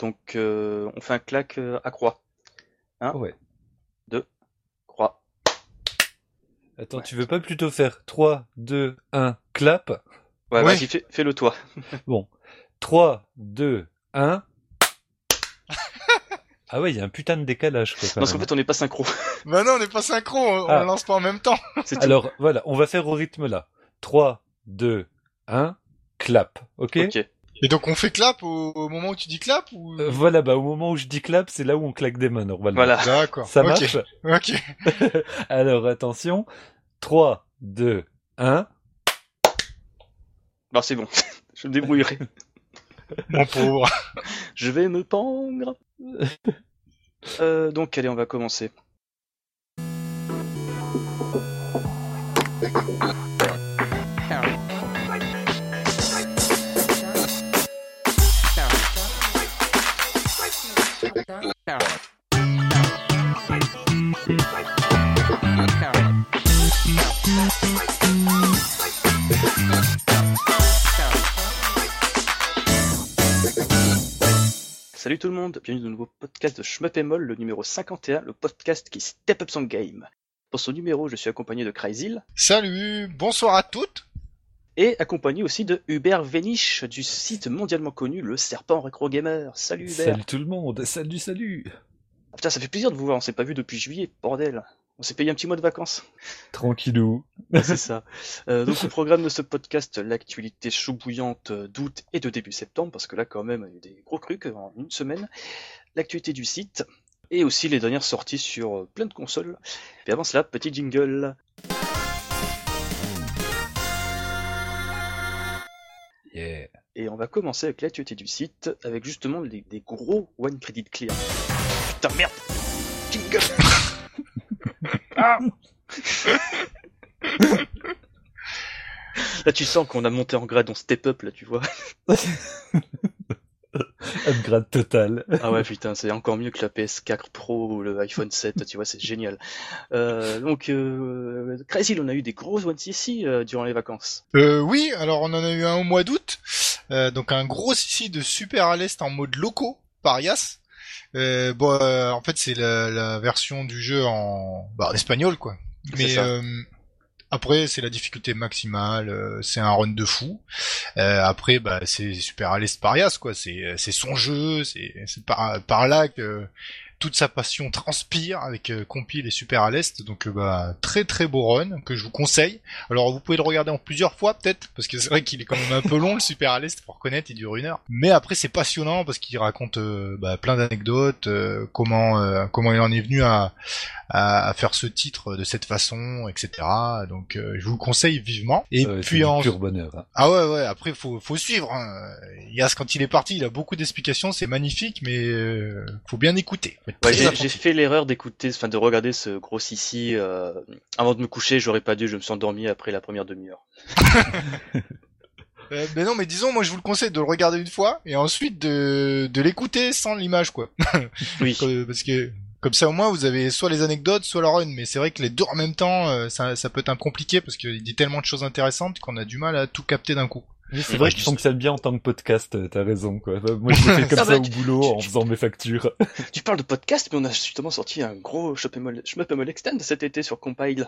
Donc, euh, on fait un claque euh, à croix. Hein Ouais. Deux, croix. Attends, Ouais. tu veux pas plutôt faire 3, 2, 1, clap? Ouais, Ouais. vas-y, fais, fais-le toi. 3, 2, 1. ah ouais, il y a un putain de décalage. Quoi, parce qu'en fait, on n'est pas synchro. Bah non, on n'est pas synchro, on, Ah. lance pas en même temps. Alors voilà, on va faire au rythme là. 3, 2, 1, clap. Ok, Ok. Et donc on fait clap au, au moment où tu dis clap ou? Euh, Voilà, bah au moment où je dis clap, c'est là où on claque des mains normalement. Voilà. D'accord. Ça marche Ok. Alors attention. 3, 2, 1. Bah, c'est bon. Je me débrouillerai. Mon pauvre. Je vais me pendre. Euh, donc, allez, on va commencer. Salut tout le monde, bienvenue dans le nouveau podcast de Shmup et Moll, le numéro 51, le podcast qui step up son game. Pour ce numéro, je suis accompagné de Cryzil Salut, bonsoir à toutes. Et accompagné aussi de Hubert Véniche du site mondialement connu Le Serpent Retro Gamer. Salut Hubert. Salut tout le monde. Salut, salut. Ah, Putain, ça fait plaisir de vous voir, on s'est pas vu depuis juillet, bordel. On s'est payé un petit mois de vacances. Tranquillou. C'est ça. Euh, donc, au programme de ce podcast, l'actualité chou bouillante euh, d'août et de début septembre, parce que là, quand même, il y a eu des gros trucs en une semaine. L'actualité du site, et aussi les dernières sorties sur euh, plein de consoles. Et avant cela, petit jingle. Et on va commencer avec l'actualité du site, avec justement des, des gros One Credit Clear. Putain, merde Jingle Ah Là, tu sens qu'on a monté en grade, on step up, là, tu vois. Upgrade total. Ah ouais, putain, c'est encore mieux que la PS4 Pro ou le iPhone 7, tu vois, c'est génial. Euh, donc, euh, Crazy, on a eu des gros One CC euh, durant les vacances. Euh, oui, alors on en a eu un au mois d'août. Euh, donc un gros ici de Super à l'Est en mode loco, Parias. Euh, bon, euh, en fait c'est la, la version du jeu en, bah, en espagnol quoi. Mais euh, après c'est la difficulté maximale, euh, c'est un run de fou. Euh, après bah c'est Super à l'Est Parias quoi, c'est son jeu, c'est c'est par par là que toute sa passion transpire avec euh, Compile et Super à l'Est. Donc euh, bah très très beau run que je vous conseille. Alors vous pouvez le regarder en plusieurs fois peut-être, parce que c'est vrai qu'il est quand même un peu long le Super à l'Est, faut reconnaître, il dure une heure. Mais après c'est passionnant parce qu'il raconte euh, bah, plein d'anecdotes, euh, comment euh, comment il en est venu à, à, à faire ce titre de cette façon, etc. Donc euh, je vous le conseille vivement. Et puis en pur bonheur. hein. ah ouais ouais après faut faut suivre. Hein. Yas quand il est parti, il a beaucoup d'explications, c'est magnifique, mais euh, faut bien écouter. Ouais, j'ai fait l'erreur d'écouter, enfin de regarder ce gros CC euh, avant de me coucher. J'aurais pas dû, je me suis endormi après la première demi-heure. Euh, mais non, mais disons, moi je vous le conseille de le regarder une fois et ensuite de, de l'écouter sans l'image, quoi. Oui. Comme- Parce que comme ça au moins vous avez soit les anecdotes, soit la run. Mais c'est vrai que les deux en même temps, euh, ça, ça peut être un compliqué parce qu'il dit tellement de choses intéressantes qu'on a du mal à tout capter d'un coup. Oui, c'est vrai je qu'il dis- fonctionne bien en tant que podcast, euh, t'as raison, quoi. Moi, je le fais comme Ah ça bah, au tu- boulot tu- en tu- faisant mes factures. Tu parles de podcast, mais on a justement sorti un gros Shmup Extend cet été sur Compile.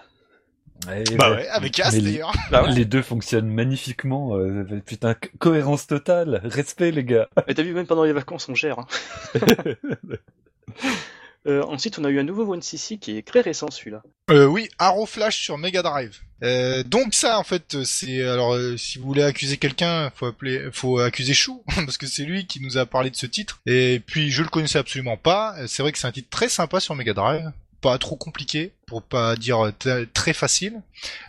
Ouais, Bah ouais. ouais, avec As d'ailleurs. Bah ouais. Les deux fonctionnent magnifiquement. euh, putain, co- cohérence totale. Respect, les gars. Mais t'as vu, même pendant les vacances, on gère. hein. Euh, ensuite, on a eu un nouveau One CC qui est très récent, celui-là. Euh, oui, Arrow Flash sur Mega Drive. Euh, donc ça, en fait, c'est alors euh, si vous voulez accuser quelqu'un, faut appeler, faut accuser Chou parce que c'est lui qui nous a parlé de ce titre. Et puis je le connaissais absolument pas. C'est vrai que c'est un titre très sympa sur Mega Drive, pas trop compliqué, pour pas dire très facile.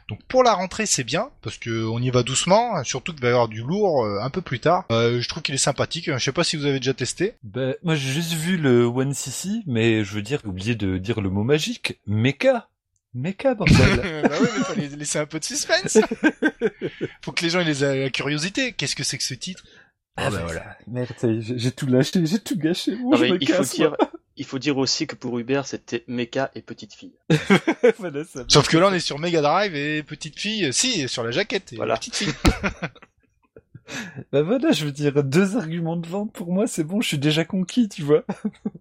Donc pour la rentrée, c'est bien parce que on y va doucement, surtout qu'il va y avoir du lourd euh, un peu plus tard. Euh, je trouve qu'il est sympathique. Je sais pas si vous avez déjà testé. Ben, moi, j'ai juste vu le One CC, mais je veux dire, oublié de dire le mot magique. Mecha. Mecha, bordel. bah oui, mais fallait laisser un peu de suspense. Faut que les gens aient la curiosité. Qu'est-ce que c'est que ce titre? Ah ben voilà. Merde, j'ai tout lâché, j'ai tout gâché. Bon, Non, je mais me il, faut dire, il faut dire aussi que pour Hubert, c'était Mecha et Petite Fille. Voilà, ça. Sauf que là, on est sur Mega Drive et petite fille, si, sur la jaquette, et Voilà. petite fille. Bah voilà, je veux dire, deux arguments de vente pour moi, c'est bon, je suis déjà conquis, tu vois.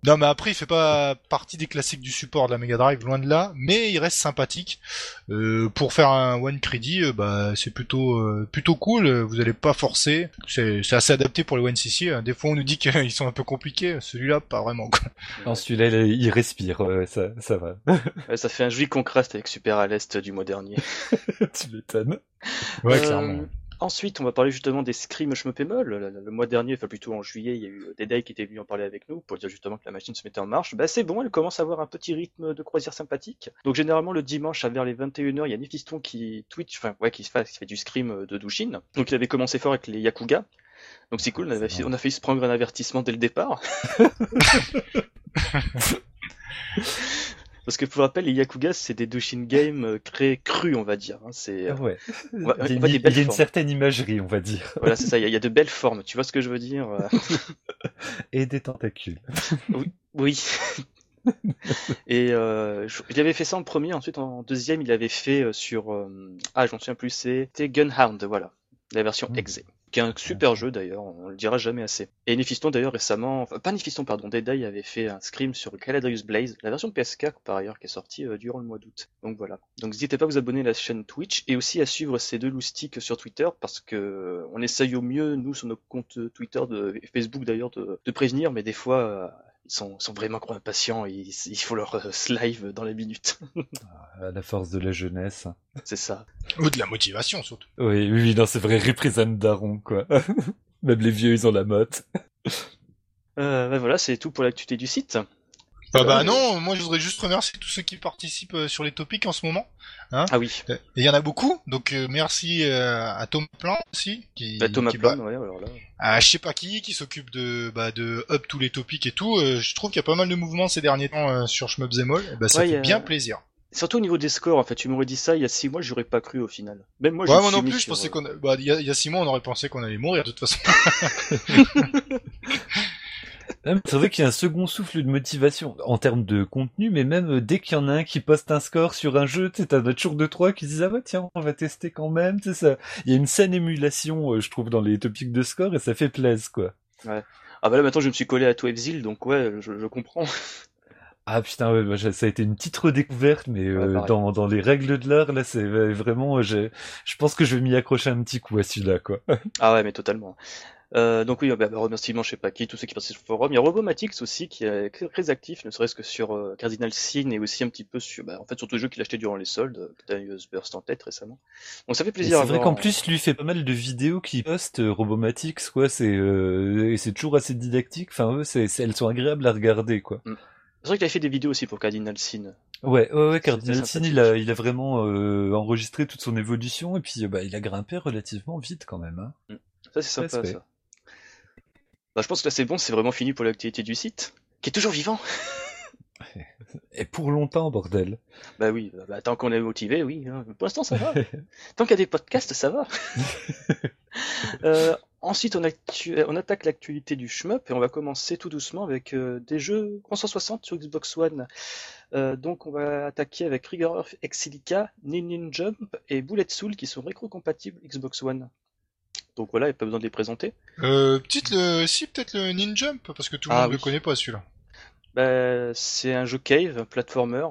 Non, mais après, il fait pas partie des classiques du support de la Mega Drive, loin de là, mais il reste sympathique. Euh, pour faire un one credit, euh, bah c'est plutôt euh, plutôt cool. Vous allez pas forcer. C'est c'est assez adapté pour les one CC. hein. Des fois, on nous dit qu'ils sont un peu compliqués. Celui-là, pas vraiment. Quoi. Non, celui-là, il il respire, ouais, ça, ça va. Ouais, ça fait un joli contraste avec Super à l'Est du mois dernier. tu m'étonnes. Ouais, Euh, clairement. Ensuite, on va parler justement des scrims Schmuppemol. Le, le- le mois dernier, enfin plutôt en juillet, il y a eu Deday qui était venu en parler avec nous pour dire justement que la machine se mettait en marche. Bah c'est bon, elle commence à avoir un petit rythme de croisière sympathique. Donc généralement le dimanche à vers les 21h, il y a Nifiston qui Twitch, enfin ouais, qui, se fait, qui fait du scrim de Dushin. Donc il avait commencé fort avec les Yakuga. Donc c'est cool, on, avait, on a failli se prendre un avertissement dès le départ. Parce que pour rappel, les Yakuga, c'est des Dushin games euh, créés crus, on va dire. hein. C'est Ah ouais. Il y a, y une certaine imagerie, on va dire. Voilà, c'est ça, il y, a- il y a de belles formes, tu vois ce que je veux dire euh, Et des tentacules. Oui. Et euh, il avait fait ça en premier, ensuite en deuxième, il avait fait euh, sur... euh, ah, je m'en souviens plus, c'était Gunhound, voilà, la version Mm. exe, qui est un super jeu d'ailleurs, on le dira jamais assez. Et Nifiston d'ailleurs récemment, enfin pas Nifiston pardon, Deadeye avait fait un scrim sur Caladrius Blaze, la version PSK par ailleurs qui est sortie euh, durant le mois d'août. Donc voilà. Donc n'hésitez pas à vous abonner à la chaîne Twitch et aussi à suivre ces deux loustiques sur Twitter parce que euh, on essaye au mieux, nous sur nos comptes Twitter de et Facebook d'ailleurs, de, de prévenir, mais des fois... ils sont, ils sont vraiment trop impatients, et il, il faut leur euh, live dans les minutes. À la force de la jeunesse. C'est ça. Ou de la motivation, surtout. Oui, oui, oui, non, c'est vrai, représente daron, quoi. Même les vieux, ils ont la motte. Euh, ben voilà, c'est tout pour l'actualité du site. Bah, bah Ouais. non, moi je voudrais juste remercier tous ceux qui participent euh, sur les topics en ce moment. Ah oui, Euh, Et il y en a beaucoup, donc euh, merci euh, à Thomas Plan aussi, qui, bah, Thomas qui- Plan, ouais, alors là. à je sais pas qui, qui s'occupe de bah, de up tous les topics et tout. Euh, je trouve qu'il y a pas mal de mouvements ces derniers temps euh, sur Shmup Zemol. Et bah, ça Ouais, il y fait a- bien plaisir. Surtout au niveau des scores, en fait, tu m'aurais dit ça il y a six mois, j'aurais pas cru au final. Même moi, je ouais, moi non plus, je pensais qu'on, bah, il y a, il y a six mois, on aurait pensé qu'on allait mourir de toute façon. C'est vrai qu'il y a un second souffle de motivation en termes de contenu, mais même euh, dès qu'il y en a un qui poste un score sur un jeu, tu t'as toujours deux trois qui se disent ah bah tiens on va tester quand même, tu sais ça. Il y a une saine émulation, euh, je trouve, dans les topics de score et ça fait plaisir quoi. Ah bah là maintenant je me suis collé à Twebzil, donc ouais, je, je comprends. Ah putain ouais, bah, ça a été une petite redécouverte, mais euh, Ouais, dans dans les règles de l'art là c'est vraiment, je pense que je vais m'y accrocher un petit coup à celui-là quoi. Ah ouais, mais totalement. Euh, donc oui, bah, bah, remerciement, je sais pas qui, tous ceux qui participent au forum. Il y a Robomatix aussi qui est très actif, ne serait-ce que sur euh, Cardinal Sin et aussi un petit peu sur, bah, en fait, sur tous les jeux qu'il achetait durant les soldes. euh, T'as eu US Burst en tête récemment. Donc ça fait plaisir. C'est vrai qu'en plus, lui fait pas mal de vidéos qui poste euh, Robomatix, quoi. C'est euh, et c'est toujours assez didactique. Enfin, eux, c'est, elles sont agréables à regarder, quoi. C'est vrai qu'il a fait des vidéos aussi pour Cardinal Sin. Ouais, ouais, ouais. Cardinal Sin, il a, il a vraiment euh, enregistré toute son évolution et puis bah, il a grimpé relativement vite quand même. Hein. Ça, c'est sympa, ça. Bah, je pense que là, c'est bon, c'est vraiment fini pour l'activité du site. Qui est toujours vivant. Et pour longtemps, bordel. Bah oui, bah, bah, tant qu'on est motivé, oui. hein. Pour l'instant, ça va. tant qu'il y a des podcasts, ça va. Euh, ensuite, on, attaque l'actualité du shmup et on va commencer tout doucement avec euh, des jeux 360 sur Xbox One. Euh, donc, on va attaquer avec Rigor Earth Exilica, Nin Nin Jump et Bullet Soul qui sont rétro-compatibles Xbox One. Donc voilà, il n'y a pas besoin de les présenter. Euh, petite le, si peut-être le Ninjump parce que tout le Ah monde oui. le connaît pas celui-là. Bah, c'est un jeu cave, un platformer,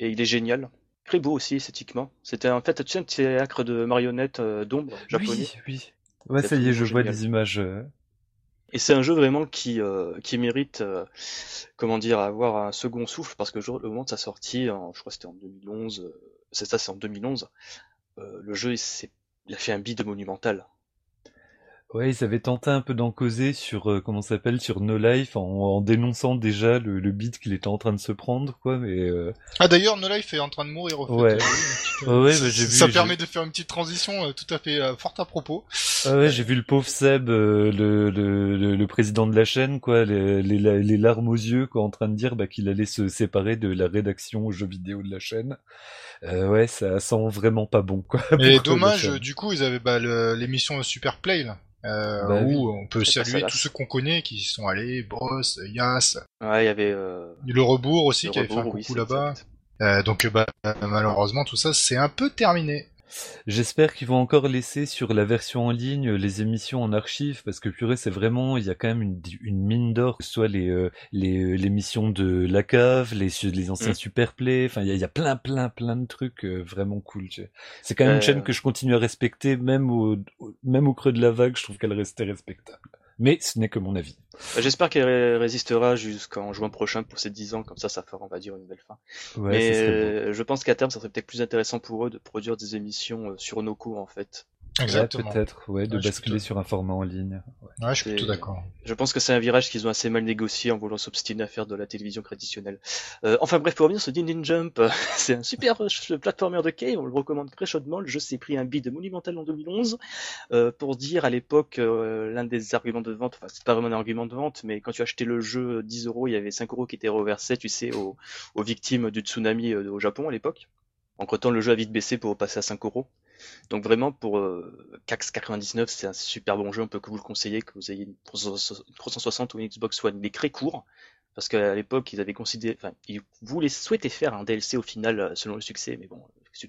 et il est génial. Très beau aussi esthétiquement. C'était en fait tu sais, un théâtre de marionnettes euh, d'ombre japonais. Oui, oui. Ouais, ça y est, je absolument vois génial. des images. euh. Et c'est un jeu vraiment qui, euh, qui mérite, euh, comment dire, avoir un second souffle parce que au moment de sa sortie, en- je crois que c'était en 2011, euh, c'est ça, c'est en 2011, euh, le jeu il a fait un bid monumental. Ouais, ils avaient tenté un peu d'en causer sur euh, comment ça s'appelle sur No Life en, en dénonçant déjà le, le beat qu'il était en train de se prendre, quoi. Mais euh, Ah d'ailleurs, No Life est en train de mourir. Au fait. Ouais. Euh, Ouais, bah, j'ai vu, Ça permet de faire une petite transition euh, tout à fait euh, forte à propos. Ah ouais, j'ai vu le pauvre Seb, euh, le, le, le, le président de la chaîne, quoi, les, les, les larmes aux yeux, quoi, en train de dire bah, qu'il allait se séparer de la rédaction aux jeux vidéo de la chaîne. Euh, ouais, ça sent vraiment pas bon, quoi. Et dommage, du coup, ils avaient bah, le- l'émission Super Play là. Euh, Bah où oui. on peut saluer tous ceux qu'on connaît qui y sont allés, Boss, Yas, Ouais, il y avait euh, le rebours aussi le qui avait fait un coucou oui, là-bas. Euh, donc bah malheureusement tout ça c'est un peu terminé. J'espère qu'ils vont encore laisser sur la version en ligne les émissions en archive parce que purée c'est vraiment il y a quand même une, une mine d'or que ce soit les euh, les euh, l'émission de la cave les les anciens Mm. superplay enfin il y a, il y a plein plein plein de trucs euh, vraiment cool c'est quand même une chaîne que je continue à respecter même au au- même au creux de la vague je trouve qu'elle restait respectable mais ce n'est que mon avis Bah, J'espère qu'elle ré- résistera jusqu'en juin prochain pour ses 10 ans, comme ça, ça fera, on va dire, une belle fin. ouais Mais euh, je pense qu'à terme, ça serait peut-être plus intéressant pour eux de produire des émissions euh, sur nos cours, en fait. Ouais, Exactement. peut-être ouais de Ouais, basculer plutôt- sur un format en ligne Ouais, je suis C'est- plutôt d'accord. Je pense que c'est un virage qu'ils ont assez mal négocié en voulant s'obstiner à faire de la télévision traditionnelle. Euh, enfin bref, pour revenir sur Din Din Jump, c'est un super platformer de Cave, on le recommande très chaudement. Le jeu s'est pris un bid monumental en 2011. Euh, pour dire à l'époque, euh, l'un des arguments de vente, enfin c'est pas vraiment un argument de vente, mais quand tu achetais le jeu 10 euros, il y avait 5 euros qui étaient reversés, tu sais, aux, aux victimes du tsunami euh, au Japon à l'époque. Entre temps, le jeu a vite baissé pour passer à 5 euros. Donc vraiment, pour euh, CAX 99, c'est un super bon jeu, on peut que vous le conseiller, que vous ayez une 360 ou une Xbox One. Il très court, parce qu'à l'époque, ils avaient considéré, enfin, ils voulaient, souhaitaient faire un DLC au final, euh, selon le succès, mais bon,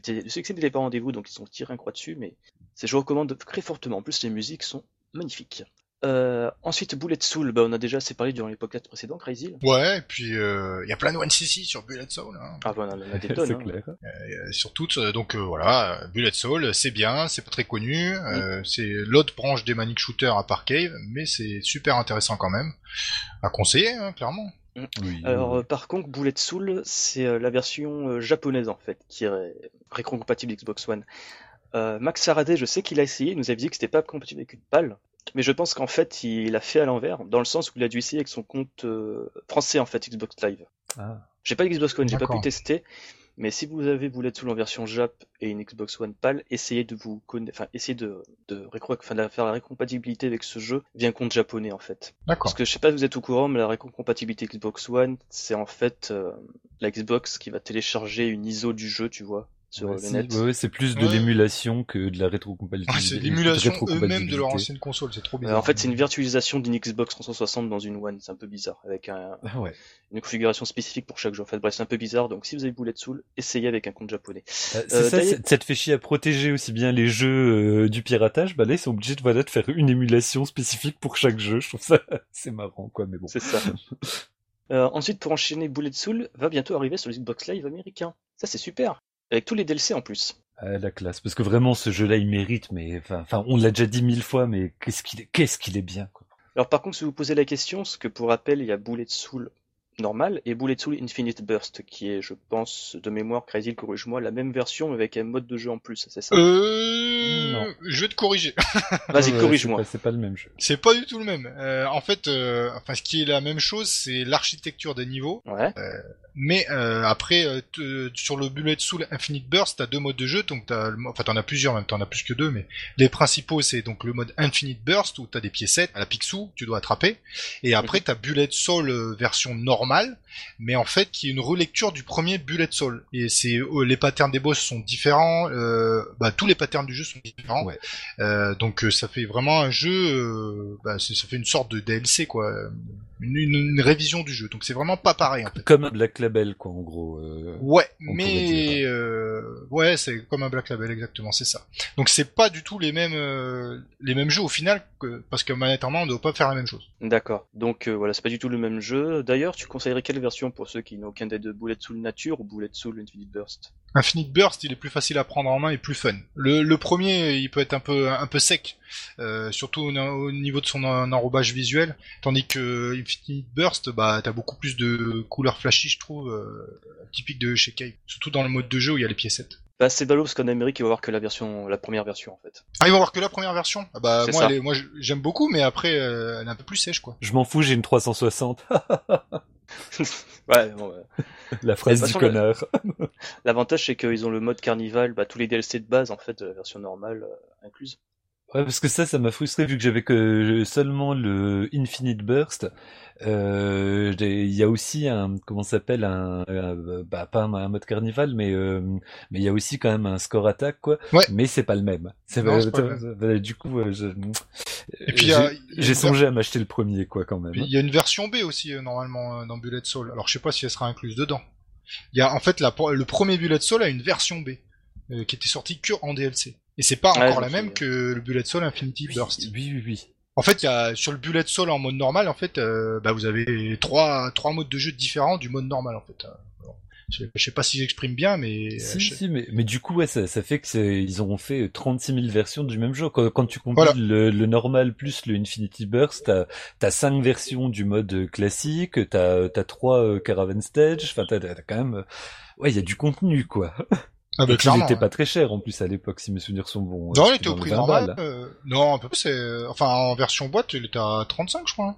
le succès n'était pas rendez-vous, donc ils ont tiré un croix dessus, mais je recommande très fortement. En plus, les musiques sont magnifiques. Euh, ensuite, Bullet Soul, bah, on a déjà assez parlé durant les podcasts précédents, Crazy. Ouais, et puis il y a plein de One CC sur Bullet Soul. Hein. Ah, voilà, on en a des tonnes. c'est hein. clair Euh, sur toutes, euh, donc euh, voilà, euh, Bullet Soul, c'est bien, c'est pas très connu, euh, c'est l'autre branche des Manic Shooter à part Cave, mais c'est super intéressant quand même, à conseiller, hein, clairement. oui Alors, euh, par contre, Bullet Soul, c'est euh, la version euh, japonaise en fait, qui est ré- rétro-compatible Xbox One. Euh, Max Faraday, je sais qu'il a essayé, il nous avait dit que c'était pas compatible avec une PAL, mais je pense qu'en fait, il a fait à l'envers, dans le sens où il a dû essayer avec son compte euh, français en fait, Xbox Live. Ah. J'ai pas Xbox One, j'ai pas pu tester, mais si vous avez Bullet Soul en version Jap et une Xbox One PAL, essayez de vous conna- enfin, essayez de, de, récro- enfin, de faire la récompatibilité avec ce jeu via un compte japonais en fait. D'accord. Parce que je sais pas si vous êtes au courant, mais la rétrocompatibilité Xbox One, c'est en fait euh, la Xbox qui va télécharger une ISO du jeu, tu vois, sur Ouais, le si, net. ouais, ouais, c'est plus de Ouais. l'émulation que de la rétrocompatibilité. Ouais, c'est l'émulation eux-mêmes de leur ancienne console, c'est trop Euh, bizarre. en fait, c'est une virtualisation d'une Xbox 360 dans une One, c'est un peu bizarre, avec un- Ah ouais. une configuration spécifique pour chaque jeu. En fait, bref, c'est un peu bizarre, donc si vous avez Bullet Soul, essayez avec un compte japonais. Euh, c'est Euh, ça, ça te fait chier à protéger aussi bien les jeux euh, du piratage. Bah là, ils sont obligés de, voilà, de faire une émulation spécifique pour chaque jeu. Je trouve ça c'est marrant, quoi. Mais bon. C'est ça. Euh, ensuite, pour enchaîner, Bullet Soul va bientôt arriver sur le Xbox Live américain. Ça, c'est super. Avec tous les DLC en plus. Ah, la classe. Parce que vraiment, ce jeu-là, il mérite. Mais enfin, on l'a déjà dit mille fois, mais qu'est-ce qu'il est, qu'est-ce qu'il est bien, quoi. Alors par contre, si vous posez la question, ce que pour rappel, il y a Bullet Soul normal et Bullet Soul Infinite Burst, qui est, je pense, de mémoire, Crazy, corrige-moi, la même version mais avec un mode de jeu en plus, c'est ça? Euh... Non. Je vais te corriger. Vas-y, corrige-moi. C'est pas, le même jeu. C'est pas du tout le même. Euh, en fait, euh, enfin, ce qui est la même chose, c'est l'architecture des niveaux. Ouais. Mais euh, après, euh, te- sur le Bullet Soul Infinite Burst, t'as deux modes de jeu, donc t'as, enfin t'en as plusieurs, même t'en as plus que deux, mais les principaux c'est donc le mode Infinite Burst où t'as des piécettes à la Picsou que tu dois attraper, et après t'as Bullet Soul version normale, mais en fait qui est une relecture du premier Bullet Soul. Et c'est euh, les patterns des boss sont différents, euh, bah tous les patterns du jeu sont différents, Ouais. Euh, donc ça fait vraiment un jeu, bah, ça fait une sorte de DLC quoi, une, une, une révision du jeu. Donc c'est vraiment pas pareil en fait. Comme un Black Label, quoi, en gros. euh. Ouais, mais euh, ouais, c'est comme un Black Label exactement, c'est ça. Donc c'est pas du tout les mêmes euh, les mêmes jeux au final que parce que manette en main on doit pas faire la même chose. D'accord. Donc euh, voilà, c'est pas du tout le même jeu. D'ailleurs, tu conseillerais quelle version pour ceux qui n'ont aucun des deux Bullet Soul Nature ou Bullet Soul Infinite Burst? Infinite Burst, il est plus facile à prendre en main et plus fun. Le, le premier, il peut être un peu un peu sec, euh, surtout au, au niveau de son en- enrobage visuel, tandis que Infinite Burst, bah t'as beaucoup plus de couleurs flashy, je trouve, euh, typique de chez Cave. Surtout dans le mode de jeu où il y a les piécettes. Bah c'est ballot parce qu'en Amérique, il va y avoir que la version, la première version en fait. Ah, il va voir que la première version? Ah bah moi, ça. elle est- moi j'aime beaucoup, mais après euh, elle est un peu plus sèche quoi. Je m'en fous, j'ai une 360. ouais, bon, ouais. la phrase du connard. L'avantage c'est qu'ils ont le mode carnival, bah tous les DLC de base en fait de la version normale euh, incluse. Ouais, parce que ça, ça m'a frustré vu que j'avais que seulement le Infinite Burst. Euh, il y a aussi un, comment ça s'appelle, un, un- bah pas un, un mode carnival, mais euh, mais il y a aussi quand même un score attaque quoi. Ouais. Mais c'est pas le même. C'est Non, pas- le bah, du coup, euh, j'ai songé à m'acheter le premier quoi quand même. Il y a une version B aussi euh, normalement euh, dans Bullet Soul. Alors je sais pas si elle sera incluse dedans. Il y a en fait la, le premier Bullet Soul a une version B. euh, qui était sortie que en DLC. Et c'est pas encore la me même que le Bullet Soul Infinity Burst. Oui, oui, oui. En fait, il y a sur le Bullet Soul en mode normal, en fait, euh, bah, vous avez trois trois modes de jeu différents du mode normal, en fait. Euh, bon. Je, je sais pas si j'exprime bien, mais euh, Si, je- si, mais, mais du coup, ouais, ça, ça fait que c'est- ils auront fait 36 000 versions du même jeu. Quand, quand tu compiles Voilà. le, le normal plus le Infinity Burst, t'as, t'as 5 versions du mode classique, t'as, t'as 3 Caravan Stage, enfin, t'as, t'as quand même, euh, ouais, il y a du contenu, quoi. ah, bah, il clairement, était hein. pas très cher, en plus, à l'époque, si mes souvenirs sont bons. Non, il C'était était au prix 20 normal. euh, non, un peu plus. c'est- Enfin, en version boîte, il était à 35, je crois.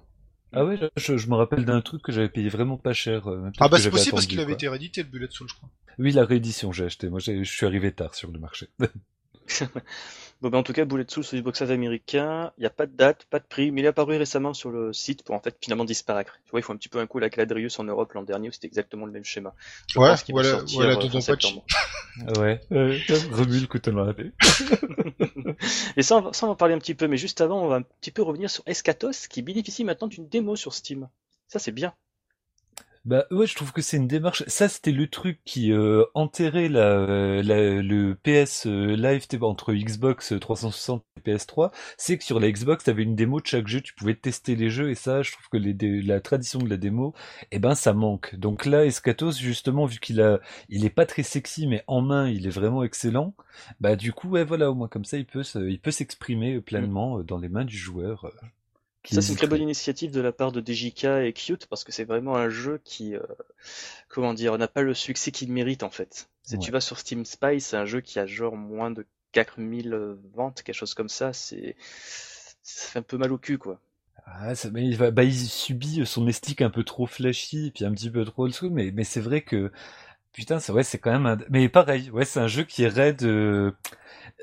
Ah ouais, je, je me rappelle d'un truc que j'avais payé vraiment pas cher. euh, Ah bah c'est possible parce qu'il avait été réédité le Bullet Soul, je crois. Oui, la réédition, j'ai acheté. Moi, j'ai- je suis arrivé tard sur le marché. Bon, ben, en tout cas, Bullet Soul sur Xbox Live américain, il n'y a pas de date, pas de prix, mais il est apparu récemment sur le site pour en fait finalement disparaître. Tu vois, il faut un petit peu un coup avec l'Adrius en Europe l'an dernier où c'était exactement le même schéma. Je Ouais, pense qu'il va voilà- sortir voilà euh, fin Dodonpachi. septembre. Ah ouais, euh, remue le couteau dans la tête. Et ça on, va, ça, on va en parler un petit peu, mais juste avant, on va un petit peu revenir sur Escatos qui bénéficie maintenant d'une démo sur Steam. Ça, c'est bien. Bah ouais, je trouve que c'est une démarche. Ça, c'était le truc qui euh, enterrait la, la- le PS euh, Live entre Xbox 360 et PS3. C'est que sur la Xbox, t'avais une démo de chaque jeu, tu pouvais tester les jeux et ça, je trouve que les dé- la tradition de la démo, eh ben ça manque. Donc là, Escatos, justement, vu qu'il a, il est pas très sexy, mais en main, il est vraiment excellent. Bah du coup, ouais, voilà, au moins comme ça, il peut, se- il peut s'exprimer pleinement euh, dans les mains du joueur. Ça, c'est une très bonne initiative de la part de DJK et Cute parce que c'est vraiment un jeu qui, euh, comment dire, n'a pas le succès qu'il mérite en fait. Si Ouais. tu vas sur Steam Spy, c'est un jeu qui a genre moins de 4000 ventes, quelque chose comme ça. C'est, ça fait un peu mal au cul quoi. Ah, ça, mais il, va, bah, il subit son esthétique un peu trop flashy, puis un petit peu trop old school, mais, mais c'est vrai que, putain, c'est vrai, c'est quand même un, mais pareil, ouais, c'est un jeu qui est raide, euh,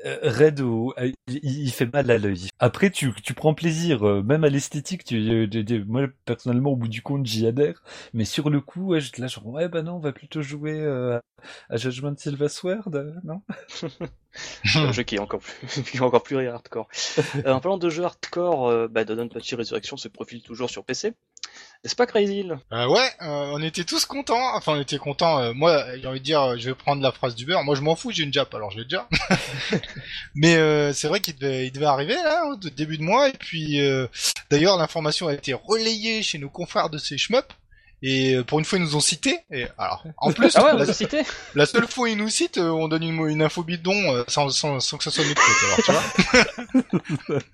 euh, raide au, il, il fait mal à l'œil. Après, tu, tu prends plaisir, euh, même à l'esthétique, tu, euh, moi, personnellement, au bout du compte, j'y adhère, mais sur le coup, ouais, là, genre, ouais, bah non, on va plutôt jouer, euh, à, Judgment Silversword, euh, non? C'est un jeu qui est encore plus, qui est encore plus hardcore. Euh, en parlant de jeux hardcore, bah, Dodonpachi Resurrection se profile toujours sur PC. N'est-ce pas Crazy Euh, ouais, euh, on était tous contents. Enfin, on était contents. euh, moi, j'ai envie de dire, euh, je vais prendre la phrase du beurre. Moi, je m'en fous, j'ai une Jap, alors je l'ai déjà. Mais euh, c'est vrai qu'il devait, il devait arriver là, au début de mois. Et puis, euh, d'ailleurs, l'information a été relayée chez nos confrères de ces shmups. Et euh, pour une fois, ils nous ont cités. Et alors, en plus, Ah ouais, on la, l'a cité la seule fois où ils nous citent, euh, on donne une, une info bidon euh, sans, sans, sans que ça soit notre faute. Alors, tu vois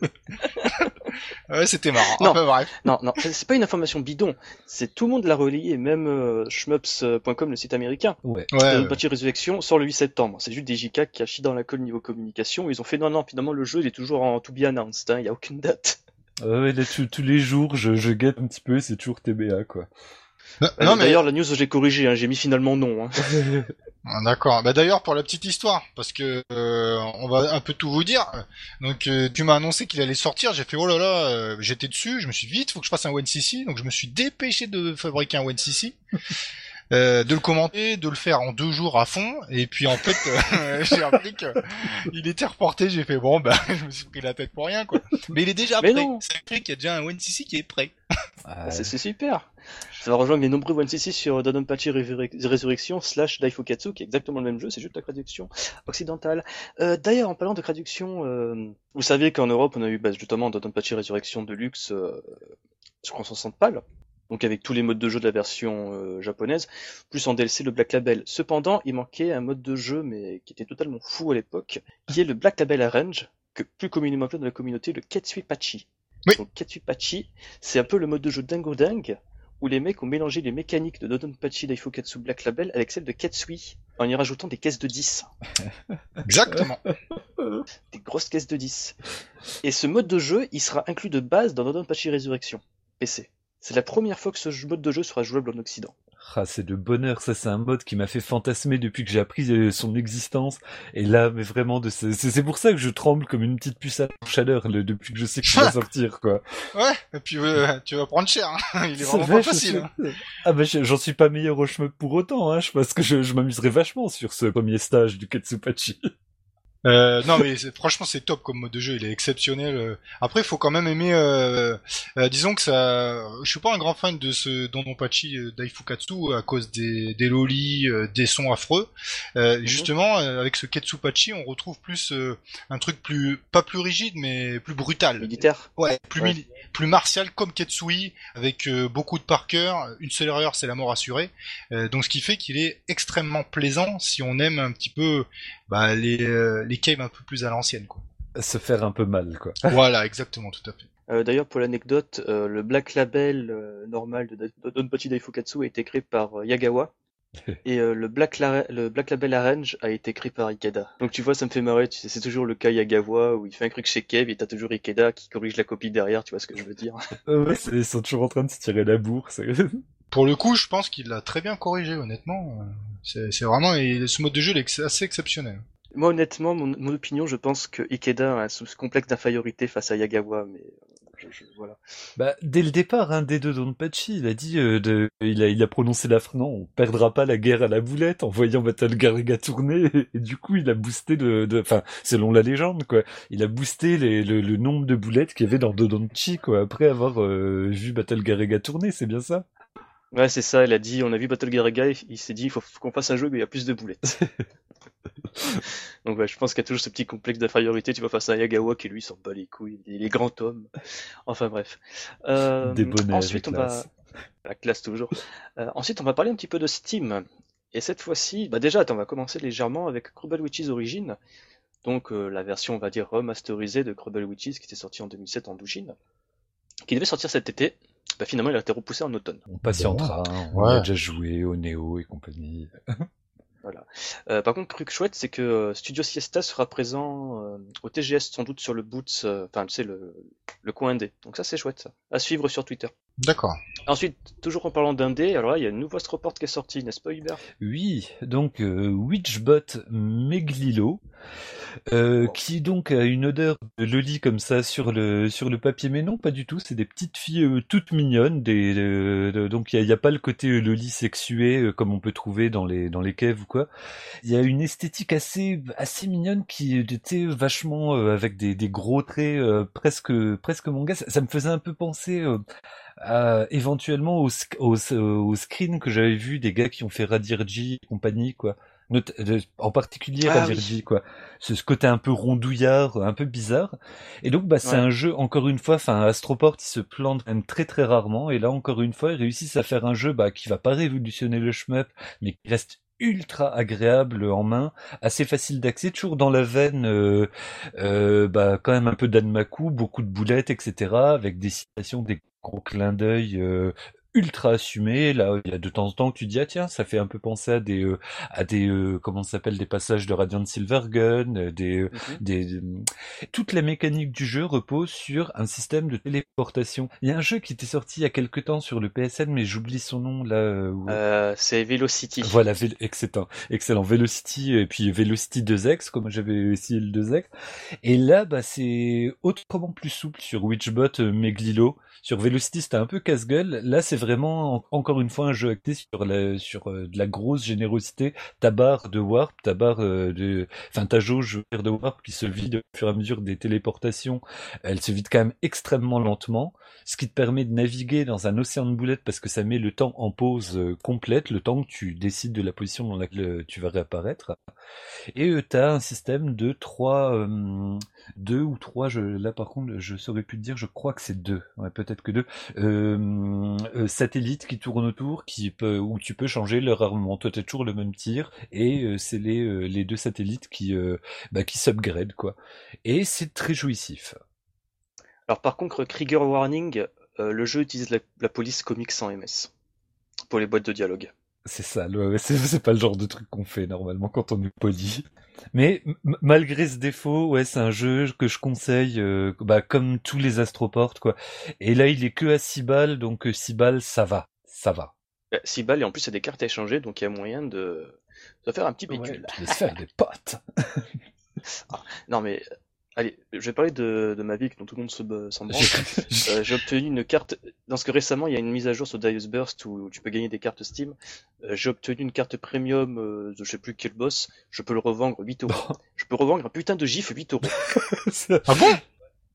Ouais, c'était marrant. Non. Enfin, bref. Non, non, c'est pas une information bidon. C'est tout le monde l'a relayé, même euh, shmups.com, le site américain. Ouais. Ouais, ouais. Dodonpachi Resurrection sort le 8 septembre. C'est juste DJK qui a chié dans la colle niveau communication. Ils ont fait non, non, finalement le jeu il est toujours en to be announced, hein, il y a aucune date. Là, tous les jours, je, je guette un petit peu, c'est toujours TBA, quoi. Non, Euh, non, mais D'ailleurs, la news j'ai corrigé, hein, j'ai mis finalement non. Hein. Ah, D'accord. Bah d'ailleurs pour la petite histoire, parce que euh, on va un peu tout vous dire. Donc euh, tu m'as annoncé qu'il allait sortir, j'ai fait oh là là, euh, j'étais dessus, je me suis dit, vite, faut que je fasse un OneCC, donc je me suis dépêché de fabriquer un OneCC. Euh, de le commenter, de le faire en deux jours à fond, et puis en fait, euh, j'ai appris que il était reporté. J'ai fait bon, bah, je me suis pris la tête pour rien, quoi. Mais il est déjà Mais prêt. non. C'est écrit qu'il y a déjà un OneCC qui est prêt. C'est super. Ça va rejoindre les nombreux 1cc sur Dodonpachi Resurrec- Résurrection slash Daifukatsu, qui est exactement le même jeu, c'est juste la traduction occidentale. Euh, D'ailleurs, en parlant de traduction, euh, vous savez qu'en Europe, on a eu bah, justement Dodonpachi Résurrection Deluxe euh, sur 360 pales, donc avec tous les modes de jeu de la version euh, japonaise, plus en DLC le Black Label. Cependant, il manquait un mode de jeu, mais qui était totalement fou à l'époque, qui est le Black Label Arrange, que plus communément appelé dans la communauté le Ketsuipachi. Oui. Donc Ketsuipachi, c'est un peu le mode de jeu dingo dingue, où les mecs ont mélangé les mécaniques de Dodonpachi Daifukatsu Black Label avec celles de Ketsui, en y rajoutant des caisses de 10. Exactement. Des grosses caisses de 10. Et ce mode de jeu, il sera inclus de base dans Dodonpachi Resurrection, PC. C'est la première fois que ce mode de jeu sera jouable en Occident. Ah, c'est de bonheur, ça c'est un mode qui m'a fait fantasmer depuis que j'ai appris euh, son existence. Et là, mais vraiment, de ce- c'est pour ça que je tremble comme une petite puce à chaleur le- depuis que je sais qu'il va sortir, quoi. Ouais. Et puis euh, tu vas prendre cher. Hein. Il est vraiment pas je facile. hein. Ah bah je- j'en suis pas meilleur au shmup pour autant, hein. Je pense que je, je m'amuserais vachement sur ce premier stage du Ketsupachi. Euh, non mais franchement c'est top comme mode de jeu, il est exceptionnel. Euh. Après il faut quand même aimer, euh, euh, disons que ça, je suis pas un grand fan de ce Dononpachi euh, Daifukatsu à cause des, des lolis, des sons affreux. Mhm. Justement avec ce Ketsupachi on retrouve plus un truc plus, pas plus rigide mais plus brutal. Militaire. Ouais, plus plus martial comme Ketsui avec beaucoup de par cœur. Une seule erreur c'est la mort assurée. donc ce qui fait qu'il est extrêmement plaisant si on aime un petit peu bah, les, euh, les caves un peu plus à l'ancienne, quoi. Se faire un peu mal, quoi. voilà, exactement, tout à fait. Euh, D'ailleurs, pour l'anecdote, euh, le Black Label euh, normal de, Donpachi Daifukatsu a été créé par euh, Yagawa. et le, Black le Black Label Arrange a été créé par Ikeda. Donc tu vois, ça me fait marrer, tu sais, c'est toujours le cas Yagawa où il fait un truc chez Kev et t'as toujours Ikeda qui corrige la copie derrière, tu vois ce que je veux dire. ouais, ils sont toujours en train de se tirer la bourre. Pour le coup, je pense qu'il l'a très bien corrigé, honnêtement. C'est vraiment, et ce mode de jeu est assez exceptionnel. Moi, honnêtement, mon, opinion, je pense que Ikeda a un complexe d'infériorité face à Yagawa, mais euh, je, voilà. Bah, dès le départ, hein, des deux Donpachi, il a dit, euh, de, il a, il a prononcé la non, on perdra pas la guerre à la boulette en voyant Battle Garriga tourner, et, du coup, il a boosté de, enfin, selon la légende, quoi, il a boosté les, le, le, nombre de boulettes qu'il y avait dans Dodonpachi, quoi, après avoir euh, vu Battle Garriga tourner, c'est bien ça? Ouais, c'est ça, il a dit, on a vu Battle Garriga, il s'est dit, il faut, faut qu'on fasse un jeu où il y a plus de boulettes. Donc ouais, je pense qu'il y a toujours ce petit complexe d'infériorité. Tu vois face à Yagawa qui lui s'en bat les couilles, il est grand homme. Enfin bref. Euh, Des bonnets ensuite on va la classe toujours. Euh, ensuite on va parler un petit peu de Steam. Et cette fois-ci, bah déjà, attends, on va commencer légèrement avec Crubble Witches Origin. Donc euh, la version, on va dire, remasterisée de Crubble Witches qui était sortie en 2007 en Douchine, qui devait sortir cet été. Bah finalement, il a été repoussé en automne. On patientera, on a déjà joué au Neo et compagnie. Voilà. Euh, par contre, truc chouette, c'est que euh, Studio Siesta sera présent euh, au TGS sans doute sur le Boots, enfin tu sais le, coin indé. Donc ça c'est chouette. À suivre sur Twitter. D'accord. Ensuite, toujours en parlant d'indé, alors là il y a une nouvelle report qui est sortie, n'est-ce pas Hubert? Oui, donc Witchbot Meglilo. Euh, qui donc a une odeur de loli comme ça sur le sur le papier, mais non, pas du tout. C'est des petites filles euh, toutes mignonnes. Des, donc il y a, pas le côté euh, loli sexué comme on peut trouver dans les dans les caves ou quoi. Il y a une esthétique assez assez mignonne qui était vachement avec des, des gros traits presque presque manga. Ça, me faisait un peu penser. Éventuellement au, au, au screen que j'avais vu des gars qui ont fait Radirji et compagnie quoi en particulier ah, quoi. Ce, ce côté un peu rondouillard, un peu bizarre. Et donc, bah, c'est un jeu, encore une fois, enfin, Astroport, il se plante même très très rarement, et là, encore une fois, ils réussissent à faire un jeu, bah, qui va pas révolutionner le shmup, mais qui reste ultra agréable en main, assez facile d'accès, toujours dans la veine, euh, euh, bah, quand même un peu d'Anmaku, beaucoup de boulettes, etc., avec des citations, des gros clins d'œil euh, ultra assumé. Là, il y a de temps en temps que tu dis ah tiens, ça fait un peu penser à des euh, à des euh, comment ça s'appelle des passages de Radiant Silvergun, euh, des mhm. des toute la mécanique du jeu repose sur un système de téléportation. Il y a un jeu qui était sorti il y a quelque temps sur le PSN, mais j'oublie son nom là. c'est Velocity. Voilà, excellent, excellent Velocity et puis Velocity 2X comme j'avais essayé le 2X. Et là, bah c'est autrement plus souple sur Witchbot Meglilo. Sur Velocity, c'était un peu casse-gueule. Là, c'est vraiment encore une fois un jeu acté sur la, sur euh, de la grosse générosité. Ta barre de warp, ta barre euh, de, enfin ta jauge de warp qui se vide au fur et à mesure des téléportations, elle se vide quand même extrêmement lentement, ce qui te permet de naviguer dans un océan de boulettes parce que ça met le temps en pause euh, complète, le temps que tu décides de la position dans laquelle tu vas réapparaître. Et tu as un système de trois, deux ou trois. Je, là par contre, je saurais plus te dire. Je crois que c'est deux. Ouais, peut-être que deux. Satellites qui tournent autour, qui peut, où tu peux changer leur armement. Toi, t'as toujours le même tir, et euh, c'est les, euh, les deux satellites qui, euh, bah, qui s'upgrade, quoi. Et c'est très jouissif. Alors par contre, Krieger Warning, le jeu utilise la, police comics sans MS pour les boîtes de dialogue. C'est ça, c'est pas le genre de truc qu'on fait normalement quand on est poli. Mais malgré ce défaut, ouais, c'est un jeu que je conseille, euh, bah, comme tous les astroportes, quoi. Et là, il est que à 6 balles, donc 6 euh, balles, ça va, ça va. 6 balles, et en plus, c'est des cartes à échanger, donc il y a moyen de, faire un petit pécule. Ouais, de faire des potes. Ah, non, mais Allez, je vais parler de, de Mavic dont tout le monde se s'en branle. Euh, j'ai obtenu une carte, parce que récemment il y a une mise à jour sur Darius Burst où tu peux gagner des cartes Steam. Euh, j'ai obtenu une carte premium euh, de je sais plus quel boss, je peux le revendre 8 euros. Je peux revendre un putain de gif 8 euros. Ah bon?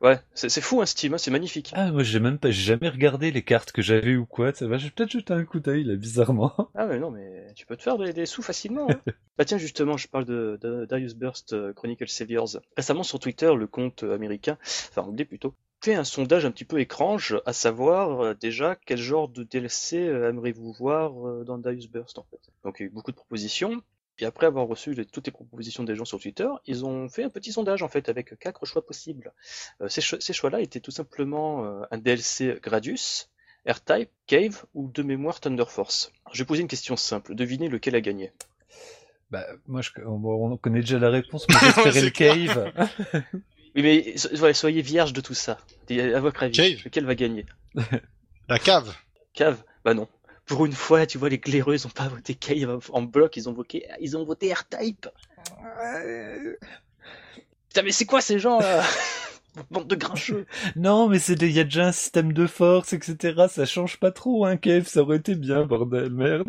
Ouais, c'est fou un Steam, hein, c'est magnifique. ah, moi j'ai même pas, jamais regardé les cartes que j'avais ou quoi. Ça va, j'ai peut-être jeté un coup d'œil là, bizarrement. Ah mais non, mais tu peux te faire des, des sous facilement. Hein. bah tiens, justement, je parle de, de Darius Burst euh, Chronicle Saviors. Récemment sur Twitter, le compte américain, enfin anglais plutôt, fait un sondage un petit peu étrange, à savoir euh, déjà quel genre de DLC euh, aimeriez-vous voir dans Darius Burst en fait. Donc il y a eu beaucoup de propositions. Et après avoir reçu les- toutes les propositions des gens sur Twitter, ils ont fait un petit sondage en fait avec quatre choix possibles. Euh, ces, cho- ces choix-là étaient tout simplement euh, un DLC Gradius, R-Type, Cave ou de mémoire Thunder Force. Je vais poser une question simple. Devinez lequel a gagné. Bah, moi, je, on, on connaît déjà la réponse, mais j'espérais le cave. Oui, mais so- voilà, soyez vierge de tout ça. À votre avis, Cave. lequel va gagner? La cave. Cave? Bah non. Pour une fois, tu vois, les glaireux, ils ont pas voté Cave en bloc, ils ont voté, ils ont voté R-Type. Putain, mais c'est quoi ces gens là Bande de grincheux. non, mais c'est, des- il y a déjà un système de force, etc. Ça change pas trop, un cave. Ça aurait été bien, bordel, merde.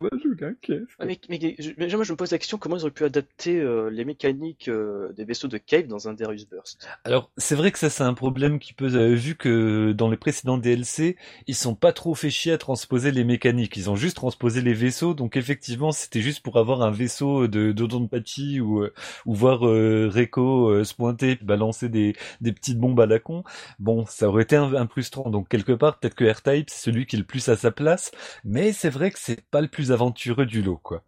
Moi, je voulais un cave. Ah, mais, mais, je- mais moi, je me pose la question comment ils auraient pu adapter euh, les mécaniques euh, des vaisseaux de Cave dans un Darius Burst? Alors, c'est vrai que ça, c'est un problème qui peut, euh, vu que dans les précédents DLC, ils sont pas trop fait chier à transposer les mécaniques. Ils ont juste transposé les vaisseaux, donc effectivement, c'était juste pour avoir un vaisseau de d'Odonpachi ou, euh, ou voir euh, Reiko euh, se pointer, puis balancer des, des petites bombes à la con. Bon, ça aurait été un, un plus 30. Donc, quelque part, peut-être que R-Type, c'est celui qui est le plus à sa place. Mais c'est vrai que c'est pas le plus aventureux du lot, quoi.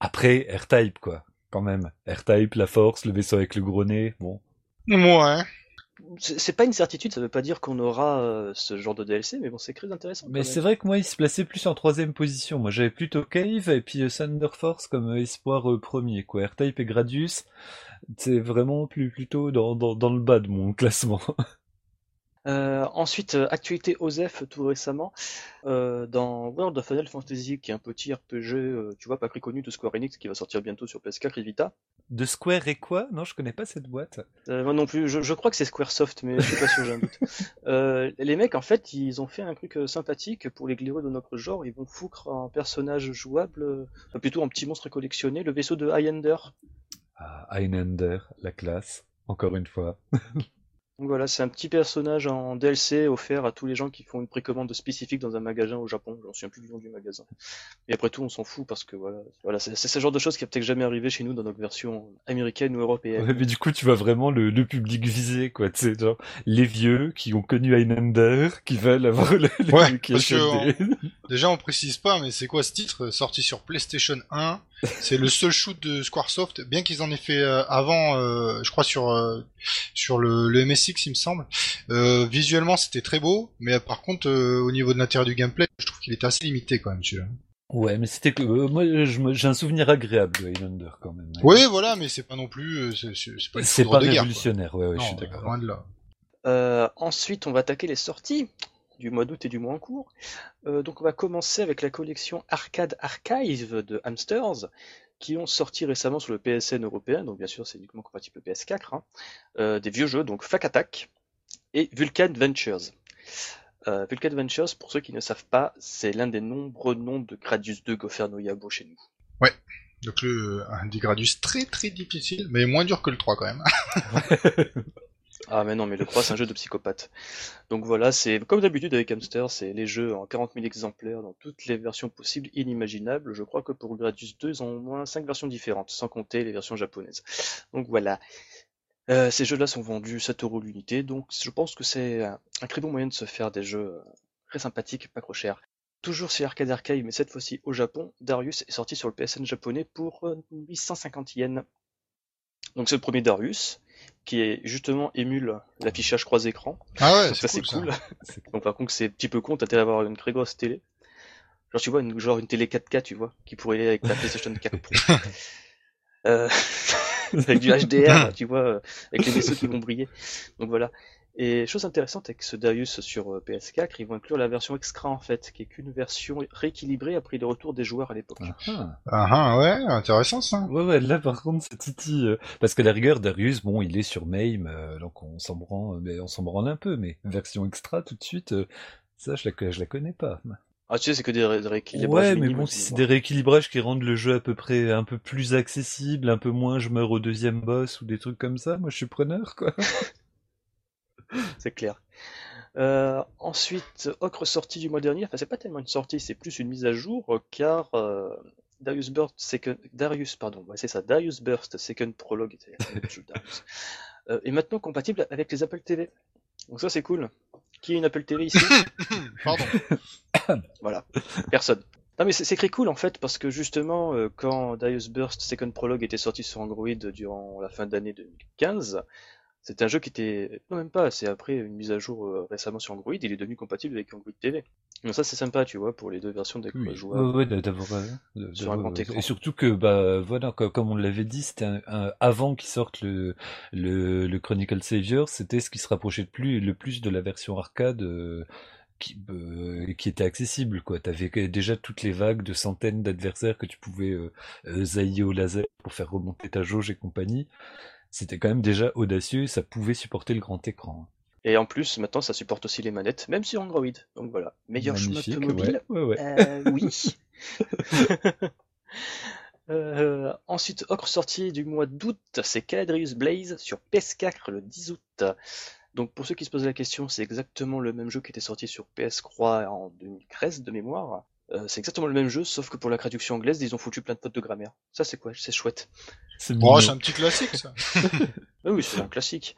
Après, R-Type, quoi. Quand même. R-Type, la force, le vaisseau avec le gros nez, bon. Ouais. C'est c'est pas une certitude, ça veut pas dire qu'on aura euh, ce genre de DLC, mais bon, c'est très intéressant. Mais c'est vrai que moi, il se plaçait plus en troisième position. Moi, j'avais plutôt Cave et puis euh, Thunder Force comme euh, espoir premier, quoi. R-Type et Gradius, c'est vraiment plus plutôt dans, dans, dans le bas de mon classement. Euh, ensuite, euh, actualité OSEF tout récemment, euh, dans World of Final Fantasy, qui est un petit RPG, euh, tu vois, pas très connu de Square Enix, qui va sortir bientôt sur PS4 et Vita. De Square et quoi? Non, je connais pas cette boîte. Moi non plus, je, je crois que c'est Squaresoft, mais je suis pas sûr, j'ai un doute. Les mecs, en fait, ils ont fait un truc sympathique pour les glaireux de notre genre. Ils vont foutre un personnage jouable, enfin, plutôt un petit monstre collectionné, le vaisseau de Highlander. Ah, Einander, la classe. Encore une fois. Donc voilà, c'est un petit personnage en DLC offert à tous les gens qui font une précommande spécifique dans un magasin au Japon. J'en souviens plus du nom du magasin. Et après tout, on s'en fout parce que voilà, voilà, c'est ce genre de choses qui a peut-être jamais arrivé chez nous dans notre version américaine ou européenne. Ouais, mais du coup, tu vois vraiment le, le public visé, quoi. Tu sais, genre, les vieux qui ont connu Einander, qui veulent avoir le, Ouais, qui parce que est Déjà, on précise pas, mais c'est quoi ce titre sorti sur PlayStation 1 C'est le seul shoot de Squaresoft, bien qu'ils en aient fait euh, avant, euh, je crois sur euh, sur le, le MSX, il me semble. Euh, visuellement, c'était très beau, mais euh, par contre, euh, au niveau de l'intérieur du gameplay, je trouve qu'il était assez limité quand même, celui-là. Ouais, mais c'était que euh, moi, j'ai un souvenir agréable de Highlander quand même. Oui, voilà, mais c'est pas non plus, c'est pas pas de guerre. révolutionnaire, ouais, ouais, je suis d'accord. loin de là. Euh, ensuite, on va attaquer les sorties du mois d'août et du mois en cours. Euh, donc, on va commencer avec la collection Arcade Archive de Hamsters, qui ont sorti récemment sur le PSN européen. Donc, bien sûr, c'est uniquement compatible PS4. hein. Euh, des vieux jeux, donc Fac Attack et Vulcan Ventures. Euh, Vulcan Ventures, pour ceux qui ne savent pas, c'est l'un des nombreux noms de Gradius 2 Goferno Yabo chez nous. Donc le un des Gradius très très difficile, mais moins dur que le 3 quand même. Ah mais non, mais le 3 c'est un jeu de psychopathe. Donc voilà, c'est comme d'habitude avec Hamster, c'est les jeux en 40 000 exemplaires dans toutes les versions possibles, inimaginables. Je crois que pour Gradius 2, ils ont au moins 5 versions différentes, sans compter les versions japonaises. Donc voilà. Euh, ces jeux-là sont vendus 7 euros l'unité, donc je pense que c'est un, très bon moyen de se faire des jeux euh, très sympathiques, pas trop chers. Toujours chez Arcade Arcade, mais cette fois-ci au Japon, Darius est sorti sur le PSN japonais pour euh, 850 yens. Donc c'est le premier Darius, qui est justement émule l'affichage croisé écran. Ah ouais, ça c'est cool. cool. ça. Donc par contre c'est un petit peu con, t'as intérêt à avoir une très grosse télé. Genre tu vois, une, genre une télé 4K, tu vois, qui pourrait aller avec ta PlayStation 4 Pro. Euh, avec du HDR, tu vois, avec les vaisseaux qui vont briller. Donc voilà. Et chose intéressante avec ce Darius sur euh, PS4, ils vont inclure la version extra en fait, qui est qu'une version rééquilibrée après le retour des joueurs à l'époque. Ah, Ah ah, ouais, intéressant ça. Ouais, ouais, là par contre, c'est Titi. euh, parce que la rigueur, Darius, bon, il est sur MAME, euh, donc on s'en branle, mais on s'en branle un peu, mais version extra tout de suite, euh, ça, je la, je la connais pas. Ah tu sais, c'est que des, ré- des rééquilibrages Ouais, mais bon, si c'est des rééquilibrages qui rendent le jeu à peu près un peu plus accessible, un peu moins je meurs au deuxième boss ou des trucs comme ça, moi je suis preneur, quoi. c'est clair. Euh, ensuite, Ocre sortie du mois dernier, enfin c'est pas tellement une sortie, c'est plus une mise à jour, euh, car euh, Darius Burst Second, Darius, pardon, ouais, c'est ça, Darius Burst Second Prologue, euh, est maintenant compatible avec les Apple TV. Donc ça c'est cool. Qui a une Apple TV ici? Pardon. Voilà, personne. Non mais c'est très cool en fait parce que justement quand Darius Burst Second Prologue était sorti sur Android durant la fin d'année 2015, c'est un jeu qui était non même pas, c'est après une mise à jour euh, récemment sur Android, il est devenu compatible avec Android TV. Donc ça c'est sympa tu vois pour les deux versions des Oui, joueurs. ouais, ouais, d'avoir, euh, Sur un grand écran. Et surtout que, bah, voilà, co- comme on l'avait dit, c'était un, un- avant qu'il sorte le, le, le Chronicle Savior, c'était ce qui se rapprochait le plus, le plus de la version arcade, euh, qui, euh, qui était accessible, quoi. T'avais que- déjà toutes les vagues de centaines d'adversaires que tu pouvais euh, euh, zailler au laser pour faire remonter ta jauge et compagnie. C'était quand même déjà audacieux, ça pouvait supporter le grand écran. Et en plus maintenant ça supporte aussi les manettes, même sur Android. Donc voilà, meilleur shmup Magnifique, mobile. ouais, ouais, ouais. Euh, oui. Euh, ensuite, Ocre sorti du mois d'août, c'est Caladrius Blaze sur PS4 le 10 août. Donc pour ceux qui se posent la question, c'est exactement le même jeu qui était sorti sur PS3 en 2013 de mémoire. Euh, c'est exactement le même jeu, sauf que pour la traduction anglaise, ils ont foutu plein de fautes de grammaire. Ça c'est quoi? C'est chouette. C'est Bon, mignon. c'est un petit classique ça. Ah oui, c'est un classique.